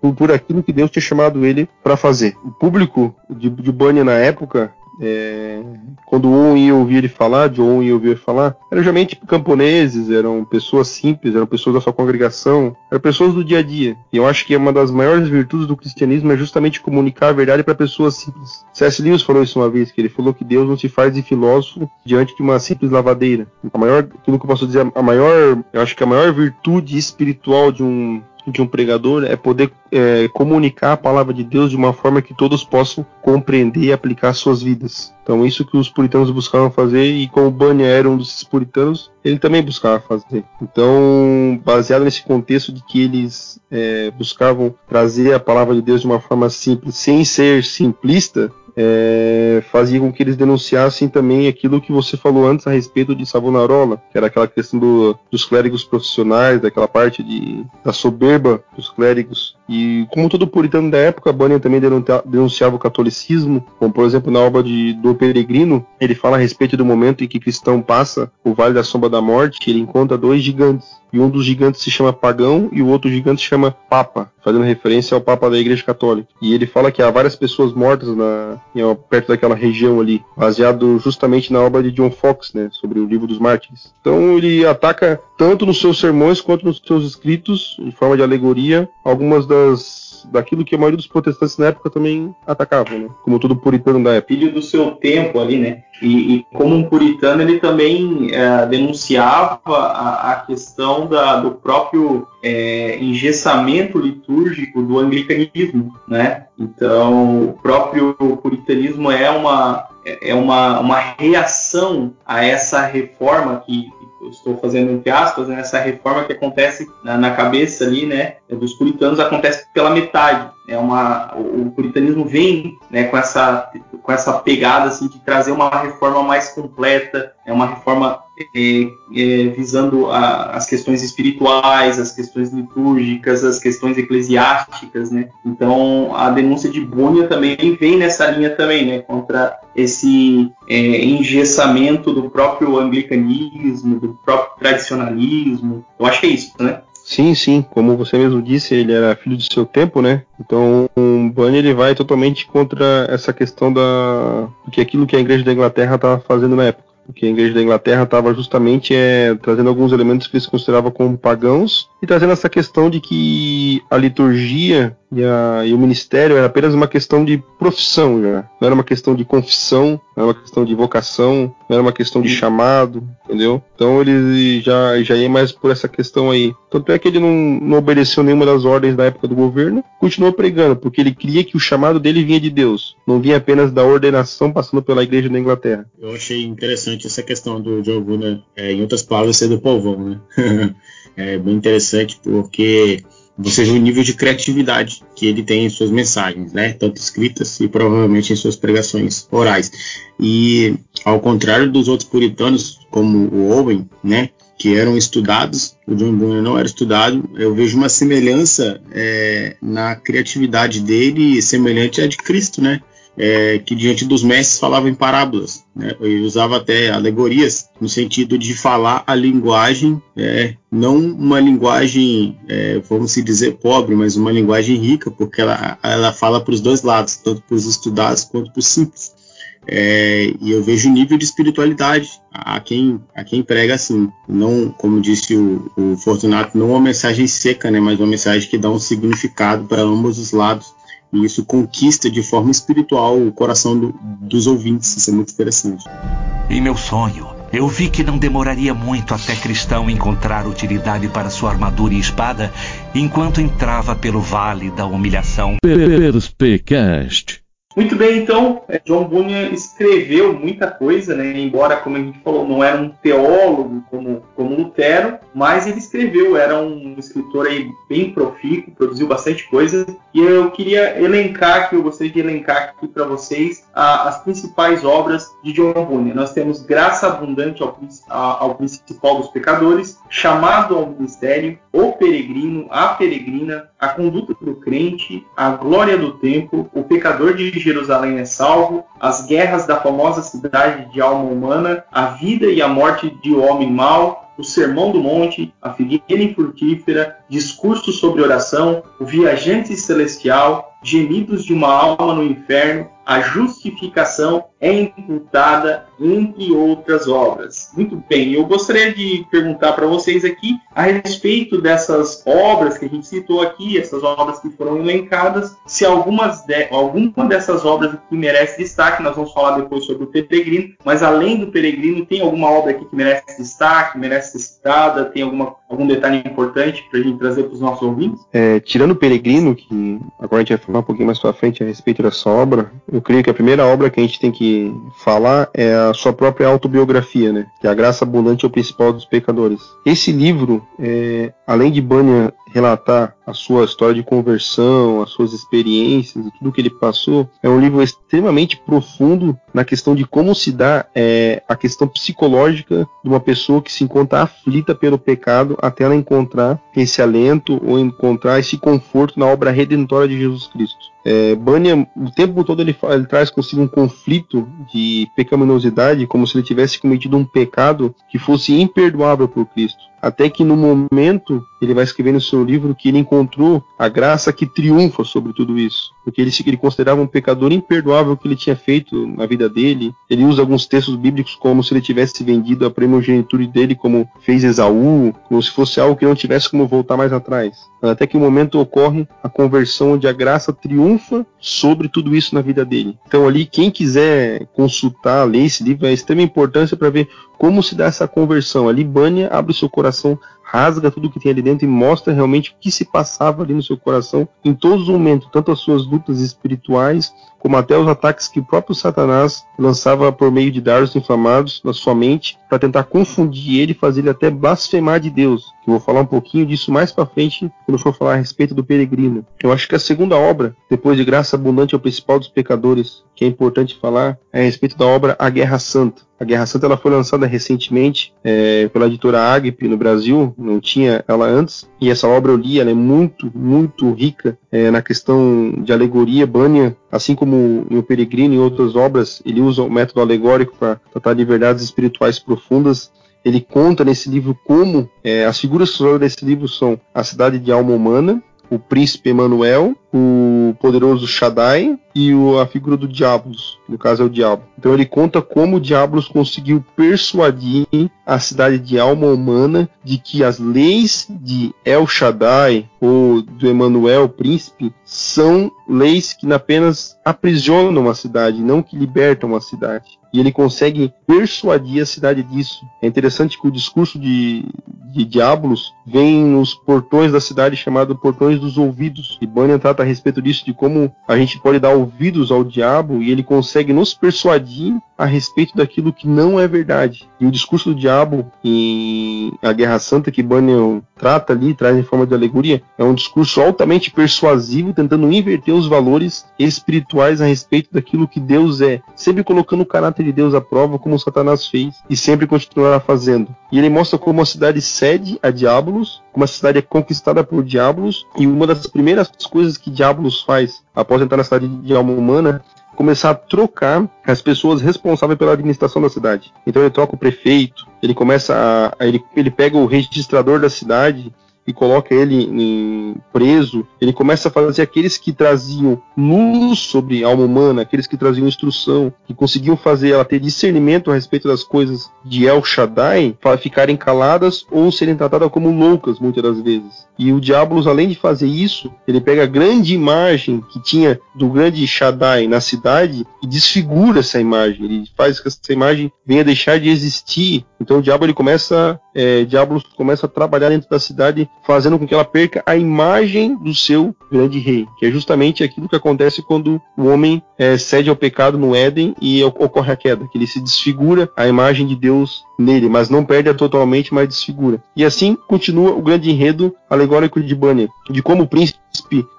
por, por aquilo que Deus tinha chamado ele para fazer. O público de, de Bânia na época é, quando um ia ouvir ele falar, de um ia ouvir ele falar, eram geralmente camponeses, eram pessoas simples, eram pessoas da sua congregação, eram pessoas do dia a dia. E eu acho que uma das maiores virtudes do cristianismo é justamente comunicar a verdade para pessoas simples. C.S. Lewis falou isso uma vez, que ele falou que Deus não se faz de filósofo diante de uma simples lavadeira. A maior, aquilo que eu posso dizer, a maior, eu acho que a maior virtude espiritual de um de um pregador é poder é, comunicar a palavra de Deus de uma forma que todos possam compreender e aplicar suas vidas. Então, isso que os puritanos buscavam fazer, e como Bunyan era um desses puritanos, ele também buscava fazer. Então, baseado nesse contexto de que eles é, buscavam trazer a palavra de Deus de uma forma simples, sem ser simplista, é, fazia com que eles denunciassem também aquilo que você falou antes a respeito de Savonarola, que era aquela questão do, dos clérigos profissionais, daquela parte de, da soberba dos clérigos. E como todo puritano da época, Bunyan também denunciava o catolicismo, como por exemplo na obra de Do Peregrino, ele fala a respeito do momento em que cristão passa o Vale da Sombra da Morte, ele encontra dois gigantes e um dos gigantes se chama Pagão e o outro gigante se chama Papa, fazendo referência ao Papa da Igreja Católica. E ele fala que há várias pessoas mortas na, perto daquela região ali, baseado justamente na obra de John Fox, né, sobre o livro dos mártires. Então ele ataca tanto nos seus sermões quanto nos seus escritos, em forma de alegoria, algumas das daquilo que a maioria dos protestantes na época também atacavam, né? Como todo puritano da época. Filho do seu tempo ali, né? E, e como um puritano, ele também é, denunciava a, a questão da, do próprio é, engessamento litúrgico do anglicanismo, né? Então, o próprio puritanismo é uma, é uma, uma reação a essa reforma que eu estou fazendo entre aspas, né, essa reforma que acontece na, na, cabeça ali, né, dos puritanos acontece pela metade. É uma, o, o puritanismo vem, né, com essa com essa pegada assim de trazer uma reforma mais completa, é uma reforma é, visando a, as questões espirituais, as questões litúrgicas, as questões eclesiásticas, né? Então a denúncia de Bônia também vem nessa linha também, né? Contra esse é, engessamento do próprio anglicanismo, do próprio tradicionalismo. Eu acho que é isso, né? Sim, sim, como você mesmo disse, ele era filho do seu tempo, né? Então, o Bunny ele vai totalmente contra essa questão da que aquilo que a Igreja da Inglaterra estava fazendo na época. Porque a Igreja da Inglaterra estava justamente é, trazendo alguns elementos que eles consideravam como pagãos e trazendo essa questão de que a liturgia e, a, e, o ministério era apenas uma questão de profissão já. Não era uma questão de confissão, não era uma questão de vocação, não era uma questão de chamado, entendeu? Então ele já, já ia mais por essa questão aí. Tanto é que ele não, não obedeceu nenhuma das ordens da época do governo, continuou pregando, porque ele queria que o chamado dele vinha de Deus, não vinha apenas da ordenação passando pela igreja da Inglaterra. Eu achei interessante essa questão do John Bunyan, é, em outras palavras, ser do povão, né? *laughs* é bem interessante porque você vê o nível de criatividade que ele tem em suas mensagens, né? Tanto escritas e provavelmente em suas pregações orais. E ao contrário dos outros puritanos, como o Owen, né? Que eram estudados, o John Bunyan não era estudado. Eu vejo uma semelhança é, na criatividade dele, semelhante à de Cristo, né? É, que diante dos mestres falava em parábolas, né, e usava até alegorias no sentido de falar a linguagem, é, não uma linguagem, é, vamos dizer, pobre, mas uma linguagem rica, porque ela, ela fala para os dois lados, tanto para os estudados quanto para os simples. É, e eu vejo o nível de espiritualidade a quem, a quem prega assim. Não, como disse o, o Fortunato, não uma mensagem seca, né, mas uma mensagem que dá um significado para ambos os lados e isso conquista de forma espiritual o coração do, dos ouvintes. Isso é muito interessante. Em meu sonho, eu vi que não demoraria muito até Cristão encontrar utilidade para sua armadura e espada enquanto entrava pelo vale da humilhação. Perspecast. Muito bem, então, é, John Bunyan escreveu muita coisa, né? embora, como a gente falou, não era um teólogo como, como Lutero, mas ele escreveu, era um escritor aí bem profícuo, produziu bastante coisa, e eu queria elencar aqui, eu gostaria de elencar aqui para vocês a, as principais obras de John Bunyan. Nós temos Graça Abundante ao, ao Principal dos Pecadores, Chamado ao Ministério, O Peregrino, A Peregrina, A Conduta do Crente, A Glória do Tempo, O Pecador de Jerusalém é Salvo, As Guerras da Famosa Cidade de Alma Humana, A Vida e a Morte de Homem Mau, o Sermão do Monte, a Figueira Infrutífera, Discurso sobre Oração, o Viajante Celestial, Gemidos de uma Alma no Inferno, a justificação é imputada, entre outras obras. Muito bem, eu gostaria de perguntar para vocês aqui a respeito dessas obras que a gente citou aqui, essas obras que foram elencadas, se algumas de, alguma dessas obras aqui merece destaque, nós vamos falar depois sobre o Peregrino, mas além do Peregrino, tem alguma obra aqui que merece destaque, merece ser citada, tem alguma, algum detalhe importante para a gente trazer para os nossos ouvintes? É, tirando o Peregrino, que agora a gente vai falar um pouquinho mais para frente a respeito dessa obra, eu creio que a primeira obra que a gente tem que falar é a sua própria autobiografia, né? Que é a graça abundante é o principal dos pecadores. Esse livro, é, além de Bunyan relatar a sua história de conversão, as suas experiências tudo que ele passou, é um livro extremamente profundo na questão de como se dá é, a questão psicológica de uma pessoa que se encontra aflita pelo pecado até ela encontrar esse alento ou encontrar esse conforto na obra redentora de Jesus Cristo. É, Bunyan, o tempo todo ele, ele, traz consigo um conflito de pecaminosidade, como se ele tivesse cometido um pecado que fosse imperdoável por Cristo. Até que no momento ele vai escrever no seu livro que ele encontrou a graça que triunfa sobre tudo isso. Porque ele, ele considerava um pecador imperdoável o que ele tinha feito na vida dele. Ele usa alguns textos bíblicos como se ele tivesse vendido a primogenitura dele, como fez Esaú, como se fosse algo que não tivesse como voltar mais atrás. Até que o momento ocorre a conversão onde a graça triunfa sobre tudo isso na vida dele. Então ali, quem quiser consultar, ler esse livro, é extrema importância para ver como se dá essa conversão. Ali, Bânia abre o seu coração rasga tudo que tem ali dentro e mostra realmente o que se passava ali no seu coração em todos os momentos, tanto as suas lutas espirituais, como até os ataques que o próprio Satanás lançava por meio de dardos inflamados na sua mente para tentar confundir ele e fazer ele até blasfemar de Deus. Eu vou falar um pouquinho disso mais para frente quando for falar a respeito do peregrino. Eu acho que a segunda obra, depois de Graça Abundante, é o principal dos pecadores, que é importante falar, é a respeito da obra A Guerra Santa. A Guerra Santa ela foi lançada recentemente é, pela editora Agip no Brasil, não tinha ela antes, e essa obra eu li, ela é muito, muito rica é, na questão de alegoria. Bunyan, assim como no Peregrino e outras obras, ele usa o método alegórico para tratar de verdades espirituais profundas. Ele conta nesse livro como é, as figuras desse livro são a cidade de alma humana, o príncipe Emanuel, o poderoso Shaddai e o, a figura do Diablos, no caso é o Diabo. Então ele conta como o Diablos conseguiu persuadir a cidade de alma humana de que as leis de El Shaddai ou do Emanuel, príncipe, são leis que apenas aprisionam a cidade, não que libertam a cidade. E ele consegue persuadir a cidade disso. É interessante que o discurso de, de Diablos vem nos portões da cidade chamado Portões dos Ouvidos. E Bunyan trata a respeito disso, de como a gente pode dar ouvidos ao diabo e ele consegue nos persuadir a respeito daquilo que não é verdade. E o discurso do diabo em A Guerra Santa, que Bunyan trata ali, traz em forma de alegoria, é um discurso altamente persuasivo, tentando inverter os valores espirituais a respeito daquilo que Deus é, sempre colocando o caráter de Deus à prova, como Satanás fez, e sempre continuará fazendo. E ele mostra como a cidade cede a Diabolos, como a cidade é conquistada por Diabolos, e uma das primeiras coisas que Diabolos faz após entrar na cidade de alma humana começar a trocar as pessoas responsáveis pela administração da cidade. Então ele troca o prefeito, ele começa a, ele, ele pega o registrador da cidade e coloca ele em preso, ele começa a fazer aqueles que traziam luz sobre a alma humana, aqueles que traziam instrução, que conseguiam fazer ela ter discernimento a respeito das coisas de El Shaddai, para ficarem caladas ou serem tratadas como loucas muitas das vezes. E o Diabolos, além de fazer isso, ele pega a grande imagem que tinha do grande Shaddai na cidade e desfigura essa imagem. Ele faz que essa imagem venha deixar de existir. Então o diabo ele começa, é, começa a trabalhar dentro da cidade fazendo com que ela perca a imagem do seu grande rei, que é justamente aquilo que acontece quando o homem é, cede ao pecado no Éden e ocorre a queda, que ele se desfigura a imagem de Deus nele, mas não perde-a totalmente, mas desfigura. E assim continua o grande enredo alegórico de Banner, de como o príncipe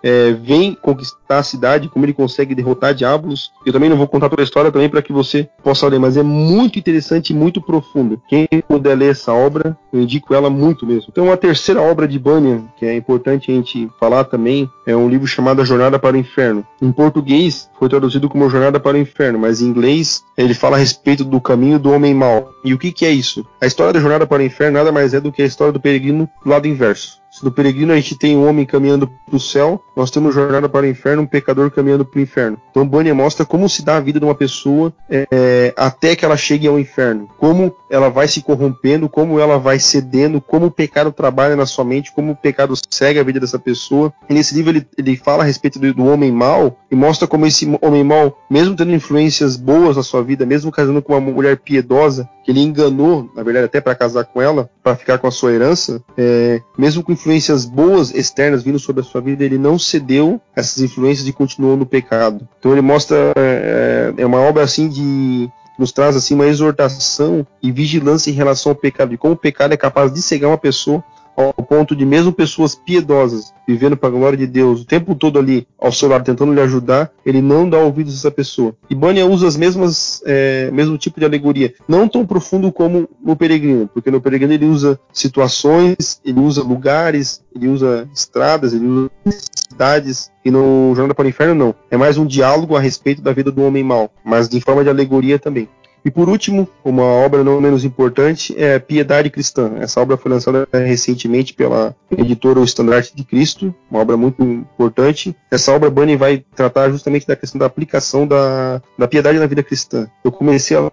é, vem conquistar a cidade, como ele consegue derrotar diabos. Eu também não vou contar toda a história também para que você possa ler, mas é muito interessante e muito profundo. Quem puder ler essa obra, eu indico ela muito mesmo. Então a terceira obra de Bunyan, que é importante a gente falar também, é um livro chamado A Jornada para o Inferno. Em português foi traduzido como Jornada para o Inferno, mas em inglês ele fala a respeito do caminho do homem mau. E o que, que é isso? A história da Jornada para o Inferno nada mais é do que a história do peregrino do lado inverso. No peregrino a gente tem um homem caminhando para o céu, nós temos jornada para o inferno, um pecador caminhando para o inferno. Então Bunyan mostra como se dá a vida de uma pessoa é, até que ela chegue ao inferno, como ela vai se corrompendo, como ela vai cedendo, como o pecado trabalha na sua mente, como o pecado cega a vida dessa pessoa. E nesse livro ele, ele fala a respeito do, do homem mau e mostra como esse homem mau, mesmo tendo influências boas na sua vida, mesmo casando com uma mulher piedosa, que ele enganou, na verdade, até para casar com ela, para ficar com a sua herança, é, mesmo com influências boas externas vindo sobre a sua vida, ele não cedeu essas influências e continuou no pecado. Então ele mostra é, é uma obra assim de nos traz assim uma exortação e vigilância em relação ao pecado, de como o pecado é capaz de cegar uma pessoa ao ponto de mesmo pessoas piedosas vivendo para a glória de Deus o tempo todo ali ao seu lado tentando lhe ajudar, ele não dá ouvidos a essa pessoa. E Bania usa as mesmas é, mesmo tipo de alegoria, não tão profundo como no Peregrino, porque no Peregrino ele usa situações, ele usa lugares, ele usa estradas, ele usa cidades e no Jornada para o Inferno não. É mais um diálogo a respeito da vida do homem mau, mas em forma de alegoria também. E por último, uma obra não menos importante é Piedade Cristã. Essa obra foi lançada recentemente pela editora O Estandarte de Cristo, uma obra muito importante. Essa obra Bunny vai tratar justamente da questão da aplicação da, da piedade na vida cristã. Eu comecei a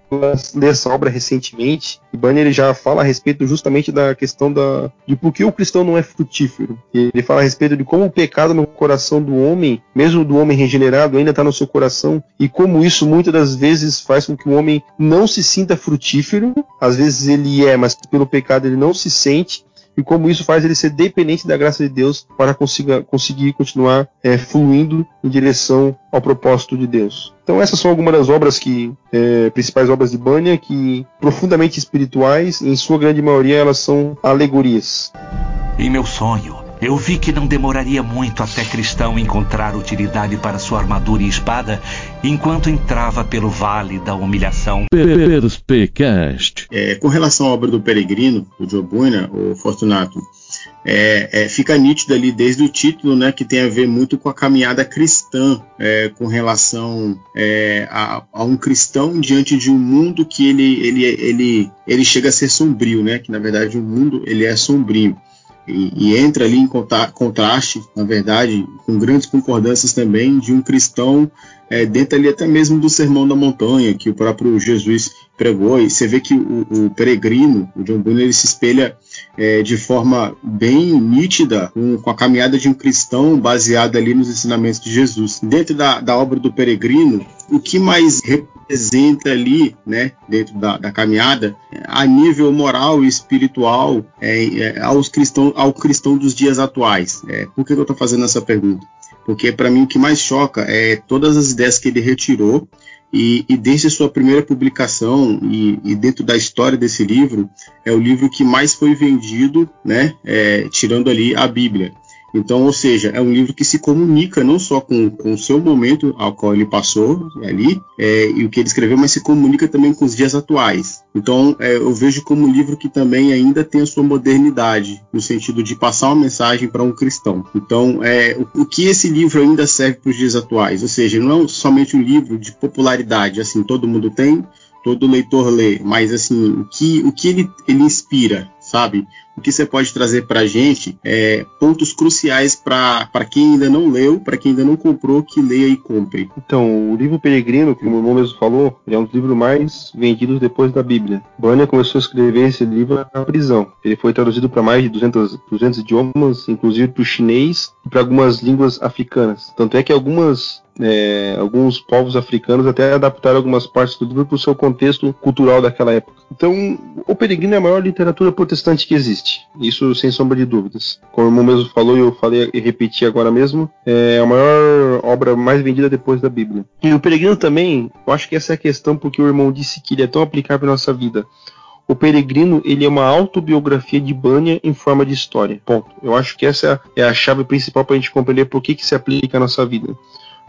ler essa obra recentemente e Bunny ele já fala a respeito justamente da questão da, de por que o cristão não é frutífero. Ele fala a respeito de como o pecado no coração do homem, mesmo do homem regenerado, ainda está no seu coração e como isso muitas das vezes faz com que o homem não se sinta frutífero, às vezes ele é, mas pelo pecado ele não se sente, e como isso faz ele ser dependente da graça de Deus para consiga, conseguir continuar é, fluindo em direção ao propósito de Deus. Então essas são algumas das obras que é, principais obras de Bunyan que profundamente espirituais, em sua grande maioria elas são alegorias. Em meu sonho eu vi que não demoraria muito até Cristão encontrar utilidade para sua armadura e espada enquanto entrava pelo vale da humilhação. Perspecast. É, com relação à obra do Peregrino, do Joe Buena, o Fortunato, é, é, fica nítido ali desde o título, né, que tem a ver muito com a caminhada cristã, é, com relação é, a, a, um cristão diante de um mundo que ele, ele, ele, ele chega a ser sombrio, né, que na verdade o mundo ele é sombrio e, e entra ali em contraste, na verdade, com grandes concordâncias também de um cristão é, dentro ali até mesmo do Sermão da Montanha, que o próprio Jesus pregou, e você vê que o, o peregrino, o John Bunyan, ele se espelha é, de forma bem nítida com, a caminhada de um cristão baseada ali nos ensinamentos de Jesus. Dentro da, da obra do peregrino, o que mais representa ali, né, dentro da, da caminhada, a nível moral e espiritual é, é, aos cristão, ao cristão dos dias atuais? É, por que eu estou fazendo essa pergunta? Porque para mim o que mais choca é todas as ideias que ele retirou e, e desde sua primeira publicação e, e, dentro da história desse livro é o livro que mais foi vendido, né, é, tirando ali a Bíblia. Então, ou seja, é um livro que se comunica não só com, com o seu momento ao qual ele passou ali é, e o que ele escreveu, mas se comunica também com os dias atuais. Então, é, eu vejo como um livro que também ainda tem a sua modernidade, no sentido de passar uma mensagem para um cristão. Então, é, o, o, que esse livro ainda serve para os dias atuais? Ou seja, não é somente um livro de popularidade, assim, todo mundo tem, todo leitor lê, mas assim, o que, o que ele, ele inspira, sabe? O que você pode trazer para a gente é pontos cruciais para quem ainda não leu, para quem ainda não comprou, que leia e compre. Então, o livro Peregrino, como o irmão mesmo falou, é um dos livros mais vendidos depois da Bíblia. Bunyan começou a escrever esse livro na prisão. Ele foi traduzido para mais de 200, 200 idiomas, inclusive para o chinês e para algumas línguas africanas. Tanto é que algumas é, alguns povos africanos até adaptaram algumas partes do livro para o seu contexto cultural daquela época. Então, o Peregrino é a maior literatura protestante que existe. Isso sem sombra de dúvidas. Como o mesmo falou e eu falei e repeti agora mesmo, é a maior obra mais vendida depois da Bíblia. E o Peregrino também, eu acho que essa é a questão porque o irmão disse que ele é tão aplicável na nossa vida. O Peregrino ele é uma autobiografia de Banya em forma de história. Ponto. Eu acho que essa é a chave principal para a gente compreender por que, que se aplica à nossa vida.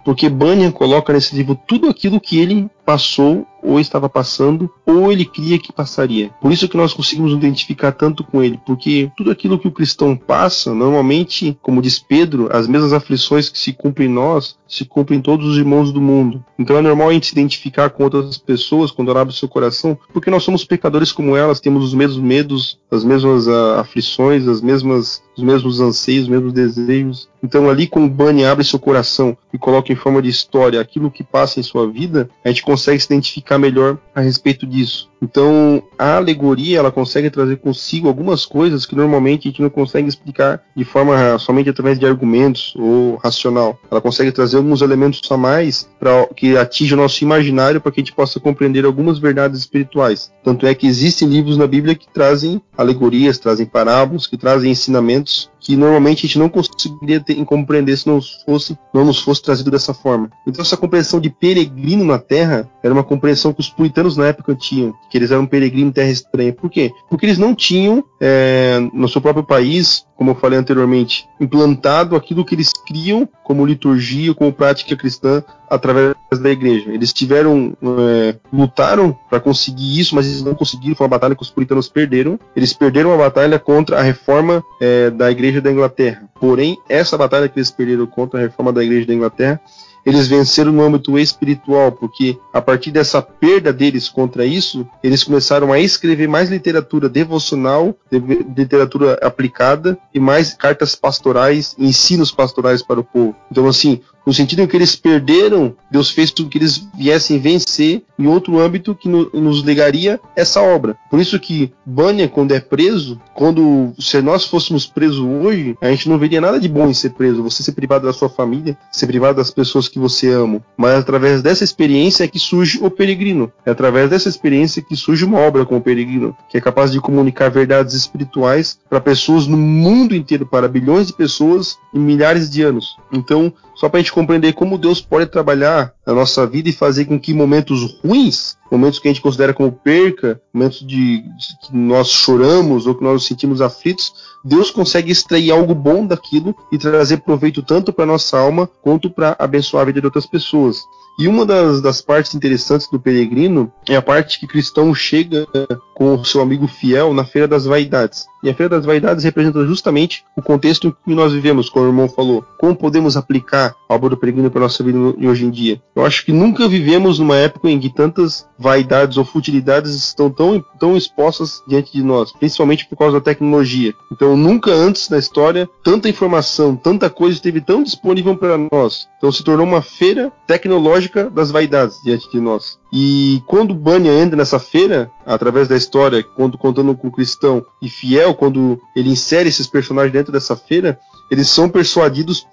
Porque Bunyan coloca nesse livro tudo aquilo que ele passou ou estava passando ou ele cria que passaria. Por isso que nós conseguimos identificar tanto com ele, porque tudo aquilo que o cristão passa, normalmente, como diz Pedro, as mesmas aflições que se cumprem em nós, se cumprem em todos os irmãos do mundo. Então é normal a gente se identificar com outras pessoas quando ela abre seu coração, porque nós somos pecadores como elas, temos os mesmos medos, as mesmas uh, aflições, as mesmas, os mesmos anseios, os mesmos desejos. Então ali quando o Bunny abre seu coração e coloca em forma de história aquilo que passa em sua vida, a gente consegue se identificar melhor a respeito disso. Então, a alegoria ela consegue trazer consigo algumas coisas que normalmente a gente não consegue explicar de forma somente através de argumentos ou racional. Ela consegue trazer alguns elementos a mais para que atinja o nosso imaginário para que a gente possa compreender algumas verdades espirituais. Tanto é que existem livros na Bíblia que trazem alegorias, trazem parábolas, que trazem ensinamentos que normalmente a gente não conseguiria ter, compreender se não fosse não nos fosse trazido dessa forma. Então essa compreensão de peregrino na Terra era uma compreensão que os puritanos na época tinham, que eles eram peregrinos em terra estranha. Por quê? Porque eles não tinham é, no seu próprio país, como eu falei anteriormente, implantado aquilo que eles criam como liturgia, como prática cristã através da igreja. Eles tiveram, é, lutaram para conseguir isso, mas eles não conseguiram. Foi uma batalha que os puritanos perderam. Eles perderam a batalha contra a reforma é, da igreja da Inglaterra. Porém, essa batalha que eles perderam contra a reforma da igreja da Inglaterra eles venceram no âmbito espiritual, porque a partir dessa perda deles contra isso, eles começaram a escrever mais literatura devocional, literatura aplicada e mais cartas pastorais, ensinos pastorais para o povo. Então, assim, no sentido em que eles perderam, Deus fez com que eles viessem vencer em outro âmbito que no, nos ligaria essa obra. Por isso que Bunyan, quando é preso, quando se nós fôssemos presos hoje, a gente não veria nada de bom em ser preso. Você ser privado da sua família, ser privado das pessoas que você ama. Mas através dessa experiência é que surge o peregrino. É através dessa experiência que surge uma obra como o peregrino, que é capaz de comunicar verdades espirituais para pessoas no mundo inteiro, para bilhões de pessoas em milhares de anos. Então, só para a gente compreender como Deus pode trabalhar na nossa vida e fazer com que momentos ruins, momentos que a gente considera como perca, momentos de, de que nós choramos ou que nós nos sentimos aflitos, Deus consegue extrair algo bom daquilo e trazer proveito tanto para nossa alma quanto para abençoar a vida de outras pessoas. E uma das, das, partes interessantes do peregrino é a parte que cristão chega com o seu amigo fiel na Feira das Vaidades. E a Feira das Vaidades representa justamente o contexto em que nós vivemos, como o irmão falou. Como podemos aplicar a obra do peregrino para a nossa vida hoje em dia? Eu acho que nunca vivemos numa época em que tantas vaidades ou futilidades estão tão, tão expostas diante de nós, principalmente por causa da tecnologia. Então, nunca antes na história tanta informação, tanta coisa esteve tão disponível para nós. Então, se tornou uma feira tecnológica das vaidades diante de nós. E quando Bunyan entra nessa feira, através da história, quando contando com o cristão e fiel, quando ele insere esses personagens dentro dessa feira, eles são persuadidos,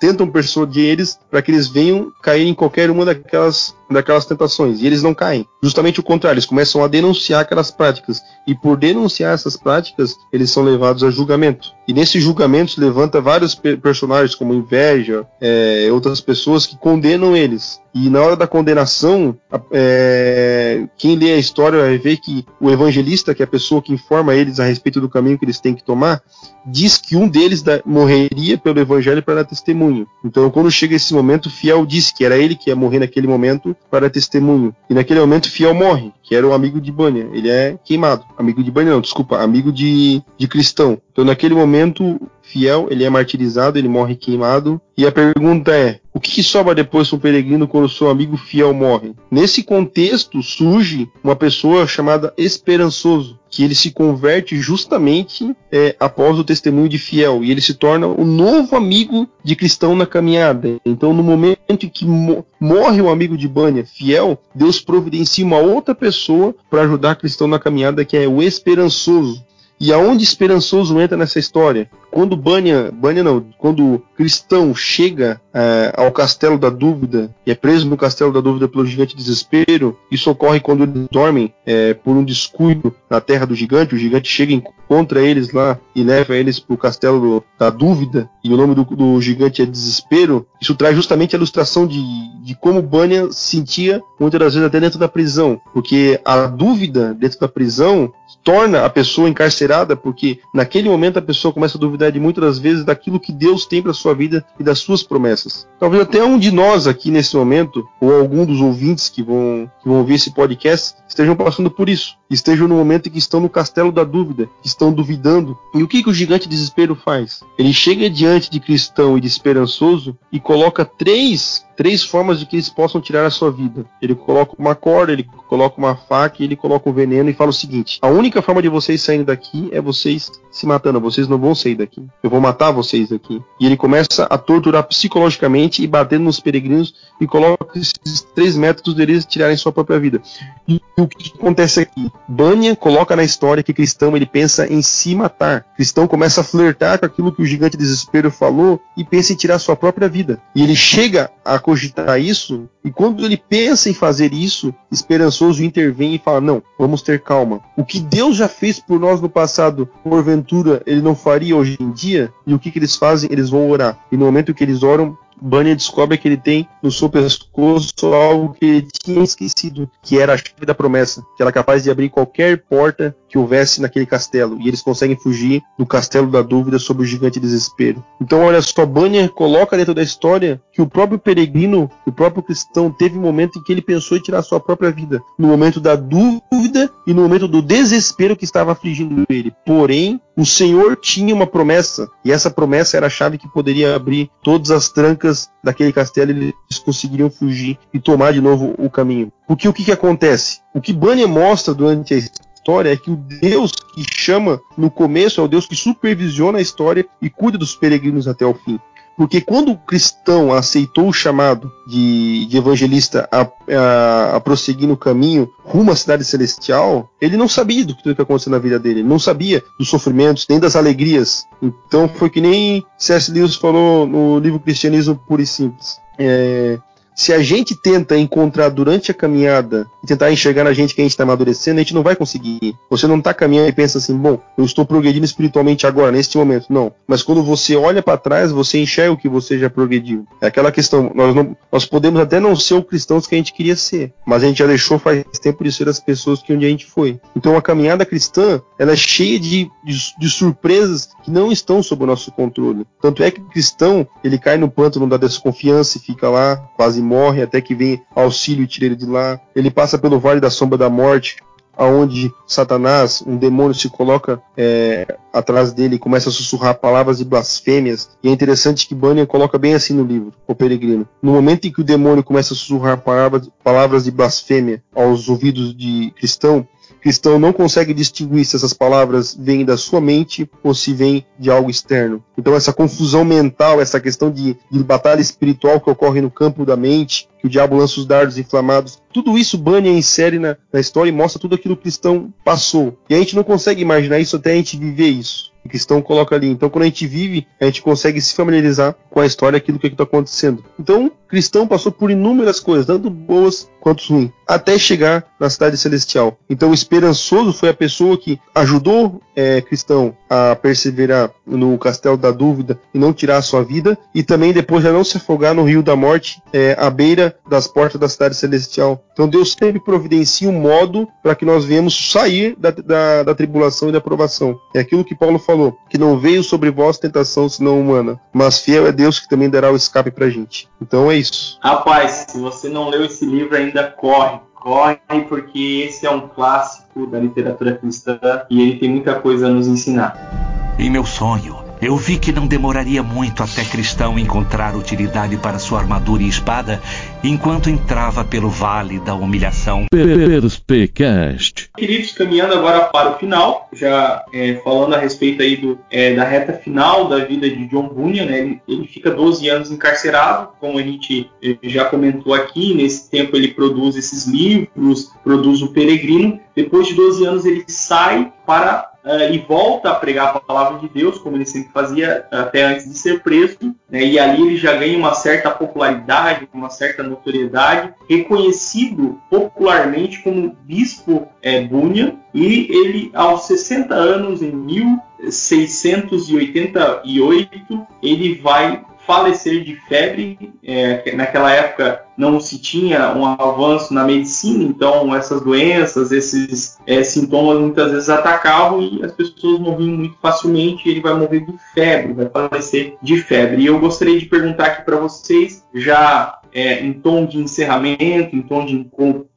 tentam persuadir eles para que eles venham cair em qualquer uma daquelas, daquelas tentações. E eles não caem. Justamente o contrário, eles começam a denunciar aquelas práticas. E por denunciar essas práticas, eles são levados a julgamento. E nesses julgamentos levanta vários personagens, como inveja, é, outras pessoas que condenam eles. E na hora da condenação, é, quem lê a história vai ver que o evangelista, que é a pessoa que informa eles a respeito do caminho que eles têm que tomar, diz que um deles da, morreria pelo evangelho para dar testemunho. Então, quando chega esse momento, Fiel diz que era ele que ia morrer naquele momento para testemunho. E naquele momento, Fiel morre, que era o amigo de Bânia. Ele é queimado. Amigo de Bânia, não, desculpa, amigo de, de cristão. Então, naquele momento, fiel, ele é martirizado, ele morre queimado. E a pergunta é: o que, sobra depois para um peregrino quando seu amigo fiel morre? Nesse contexto surge uma pessoa chamada Esperançoso, que ele se converte justamente é, após o testemunho de fiel e ele se torna o novo amigo de cristão na caminhada. Então, no momento em que morre o amigo de Bânia, fiel, Deus providencia uma outra pessoa para ajudar cristão na caminhada, que é o esperançoso. E aonde esperançoso entra nessa história? quando Banha, Banha não, quando Cristão chega é, ao Castelo da Dúvida e é preso no Castelo da Dúvida pelo Gigante Desespero, isso ocorre quando eles dormem é, por um descuido na Terra do Gigante, o Gigante chega encontra eles lá e leva eles para o Castelo da Dúvida, e o nome do, do Gigante é Desespero, isso traz justamente a ilustração de, de como Banha sentia muitas das vezes até dentro da prisão, porque a dúvida dentro da prisão torna a pessoa encarcerada, porque naquele momento a pessoa começa a duvidar de muitas das vezes daquilo que Deus tem para sua vida e das suas promessas. Talvez até um de nós aqui nesse momento, ou algum dos ouvintes que vão, que vão ouvir esse podcast, estejam passando por isso. Estejam no momento em que estão no castelo da dúvida, estão duvidando. E o que, que o gigante desespero faz? Ele chega diante de cristão e de esperançoso e coloca três três formas de que eles possam tirar a sua vida. Ele coloca uma corda, ele coloca uma faca ele coloca um veneno e fala o seguinte: a única forma de vocês saírem daqui é vocês se matando, vocês não vão sair daqui. Eu vou matar vocês daqui. E ele começa a torturar psicologicamente e batendo nos peregrinos e coloca esses três métodos deles tirarem sua própria vida. E o que acontece aqui? Banha coloca na história que cristão ele pensa em se matar. Cristão começa a flertar com aquilo que o gigante desespero falou e pensa em tirar sua própria vida. E ele chega a cogitar isso, e quando ele pensa em fazer isso, esperançoso intervém e fala: Não, vamos ter calma. O que Deus já fez por nós no passado, porventura, ele não faria hoje em dia? E o que, que eles fazem? Eles vão orar. E no momento que eles oram, Bunny descobre que ele tem no seu pescoço algo que ele tinha esquecido, que era a chave da promessa, que era capaz de abrir qualquer porta que houvesse naquele castelo. E eles conseguem fugir do castelo da dúvida sobre o gigante desespero. Então, olha só, Bunny coloca dentro da história que o próprio peregrino, o próprio cristão, teve um momento em que ele pensou em tirar sua própria vida. No momento da dúvida e no momento do desespero que estava afligindo ele. Porém, o Senhor tinha uma promessa, e essa promessa era a chave que poderia abrir todas as trancas daquele castelo e eles conseguiriam fugir e tomar de novo o caminho. Porque o que, que acontece? O que Bunny mostra durante a história é que o Deus que chama no começo é o Deus que supervisiona a história e cuida dos peregrinos até o fim. Porque quando o cristão aceitou o chamado de, de evangelista a, a, a, prosseguir no caminho rumo à cidade celestial, ele não sabia do que ia acontecer na vida dele, ele não sabia dos sofrimentos, nem das alegrias. Então foi que nem C.S. Lewis falou no livro Cristianismo Puro e Simples. É, se a gente tenta encontrar durante a caminhada e tentar enxergar na gente que a gente está amadurecendo, a gente não vai conseguir. Você não está caminhando e pensa assim, bom, eu estou progredindo espiritualmente agora, neste momento. Não. Mas quando você olha para trás, você enxerga o que você já progrediu. É aquela questão, nós, não, nós podemos até não ser o cristãos que a gente queria ser, mas a gente já deixou faz tempo de ser as pessoas que onde a gente foi. Então a caminhada cristã, ela é cheia de, de, de surpresas que não estão sob o nosso controle. Tanto é que o cristão, ele cai no pântano da desconfiança e fica lá quase morre até que vem auxílio e tira ele de lá. Ele passa pelo vale da sombra da morte, aonde Satanás, um demônio, se coloca é, atrás dele e começa a sussurrar palavras de blasfêmias. E é interessante que Bunyan coloca bem assim no livro, O Peregrino. No momento em que o demônio começa a sussurrar palavras, palavras de blasfêmia aos ouvidos de cristão, cristão não consegue distinguir se essas palavras vêm da sua mente ou se vêm de algo externo. Então essa confusão mental, essa questão de, de batalha espiritual que ocorre no campo da mente, que o diabo lança os dardos inflamados, tudo isso Bunyan insere na, na história e mostra tudo aquilo que o cristão passou. E a gente não consegue imaginar isso até a gente viver isso. Cristão coloca ali. Então, quando a gente vive, a gente consegue se familiarizar com a história, aquilo que está acontecendo. Então, cristão passou por inúmeras coisas, tanto boas quanto ruins, até chegar na cidade celestial. Então, esperançoso foi a pessoa que ajudou é, cristão a perseverar no castelo da dúvida e não tirar a sua vida, e também depois já não se afogar no rio da morte, é, à beira das portas da cidade celestial. Então, Deus sempre providencia um modo para que nós venhamos sair da, da, da tribulação e da provação. É aquilo que Paulo falou, que não veio sobre vós tentação senão humana, mas fiel é Deus que também dará o escape pra gente. Então é isso. Rapaz, se você não leu esse livro ainda, corre. Corre, porque esse é um clássico da literatura cristã e ele tem muita coisa a nos ensinar. Em meu sonho, eu vi que não demoraria muito até Cristão encontrar utilidade para sua armadura e espada enquanto entrava pelo vale da humilhação. Perspecast. Queridos, caminhando agora para o final, já é, falando a respeito aí do, é, da reta final da vida de John Bunyan, né? Ele, ele, fica 12 anos encarcerado, como a gente é, já comentou aqui. Nesse tempo ele produz esses livros, produz o Peregrino. Depois de 12 anos ele sai para uh, e volta a pregar a palavra de Deus, como ele sempre fazia até antes de ser preso, né, e ali ele já ganha uma certa popularidade, uma certa notoriedade, reconhecido popularmente como Bispo é, Bunyan, e ele, aos 60 anos, em 1688, ele vai falecer de febre. É, naquela época não se tinha um avanço na medicina, então essas doenças, esses é, sintomas muitas vezes atacavam e as pessoas morriam muito facilmente. Ele vai morrer de febre, vai falecer de febre. E eu gostaria de perguntar aqui para vocês, já é, em tom de encerramento, em tom de,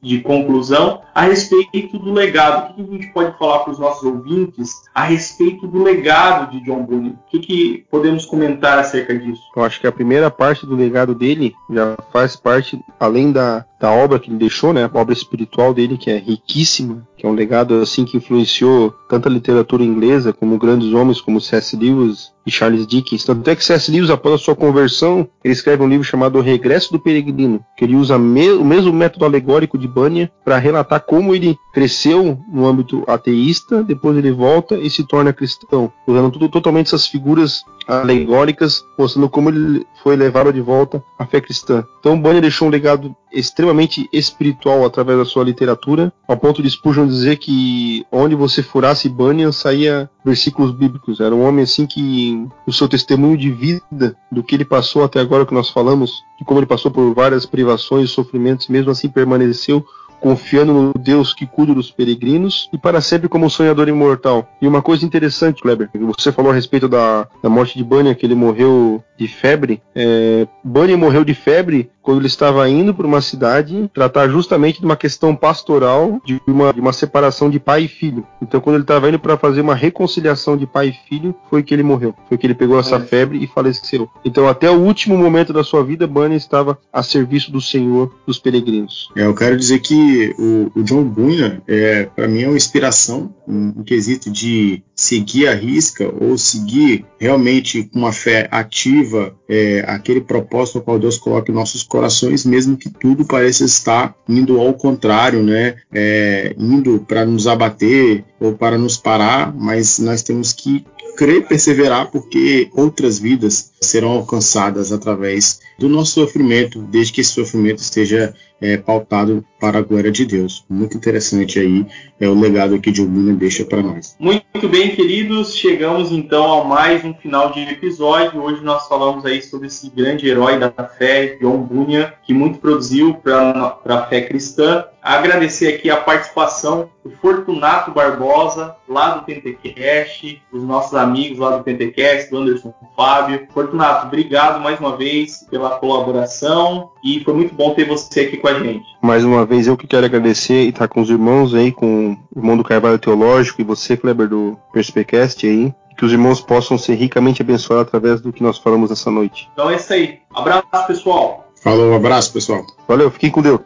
de conclusão, a respeito do legado. O que, a gente pode falar para os nossos ouvintes a respeito do legado de John Bunyan? O que, que podemos comentar acerca disso? Eu acho que a primeira parte do legado dele já faz parte, além da, da obra que ele deixou, né, a obra espiritual dele, que é riquíssima, que é um legado assim que influenciou tanto a literatura inglesa como grandes homens como C.S. Lewis, e Charles Dickens. Tanto é que C.S. Lewis, após a sua conversão, ele escreve um livro chamado O Regresso do Peregrino, que ele usa me o mesmo método alegórico de Bunyan para relatar como ele cresceu no âmbito ateísta, depois ele volta e se torna cristão, usando tudo, totalmente essas figuras alegóricas, mostrando como ele foi levado de volta à fé cristã. Então Bunyan deixou um legado extremamente espiritual através da sua literatura, ao ponto de Spurgeon dizer que onde você furasse Bunyan saía versículos bíblicos. Era um homem assim que o seu testemunho de vida, do que ele passou até agora que nós falamos, de como ele passou por várias privações e sofrimentos, mesmo assim permaneceu confiando no Deus que cuida dos peregrinos e para sempre como sonhador imortal. E uma coisa interessante, Kleber, você falou a respeito da, da morte de Bunyan, que ele morreu de febre. É, Bunyan morreu de febre quando ele estava indo para uma cidade tratar justamente de uma questão pastoral, de uma, de uma separação de pai e filho. Então, quando ele estava indo para fazer uma reconciliação de pai e filho, foi que ele morreu. Foi que ele pegou essa é. febre e faleceu. Então, até o último momento da sua vida, Bunyan estava a serviço do Senhor dos peregrinos. É, eu quero dizer que o, o John Bunyan, é, para mim, é uma inspiração, um, um quesito de seguir a risca ou seguir realmente com uma fé ativa é, aquele propósito ao qual Deus coloca em nossos corações, mesmo que tudo pareça estar indo ao contrário, né? É, indo para nos abater ou para nos parar, mas nós temos que crer perseverar porque outras vidas serão alcançadas através do nosso sofrimento, desde que esse sofrimento esteja é, pautado para a glória de Deus. Muito interessante aí é o legado que Jobuna deixa para nós. Muito bem, queridos, chegamos então a mais um final de episódio. Hoje nós falamos aí sobre esse grande herói da fé, John Bunyan, que muito produziu para a fé cristã. Agradecer aqui a participação do Fortunato Barbosa, lá do Pentecast, os nossos amigos lá do Pentecast, do Anderson Fábio. Fortunato, obrigado mais uma vez pela colaboração e foi muito bom ter você aqui com a gente. Mais uma vez eu que quero agradecer e estar com os irmãos aí, com o irmão do Carvalho Teológico e você, Kleber, do Perspecast aí. Que os irmãos possam ser ricamente abençoados através do que nós falamos essa noite. Então é isso aí. Abraço, pessoal. Falou, um abraço, pessoal. Valeu, fiquem com Deus.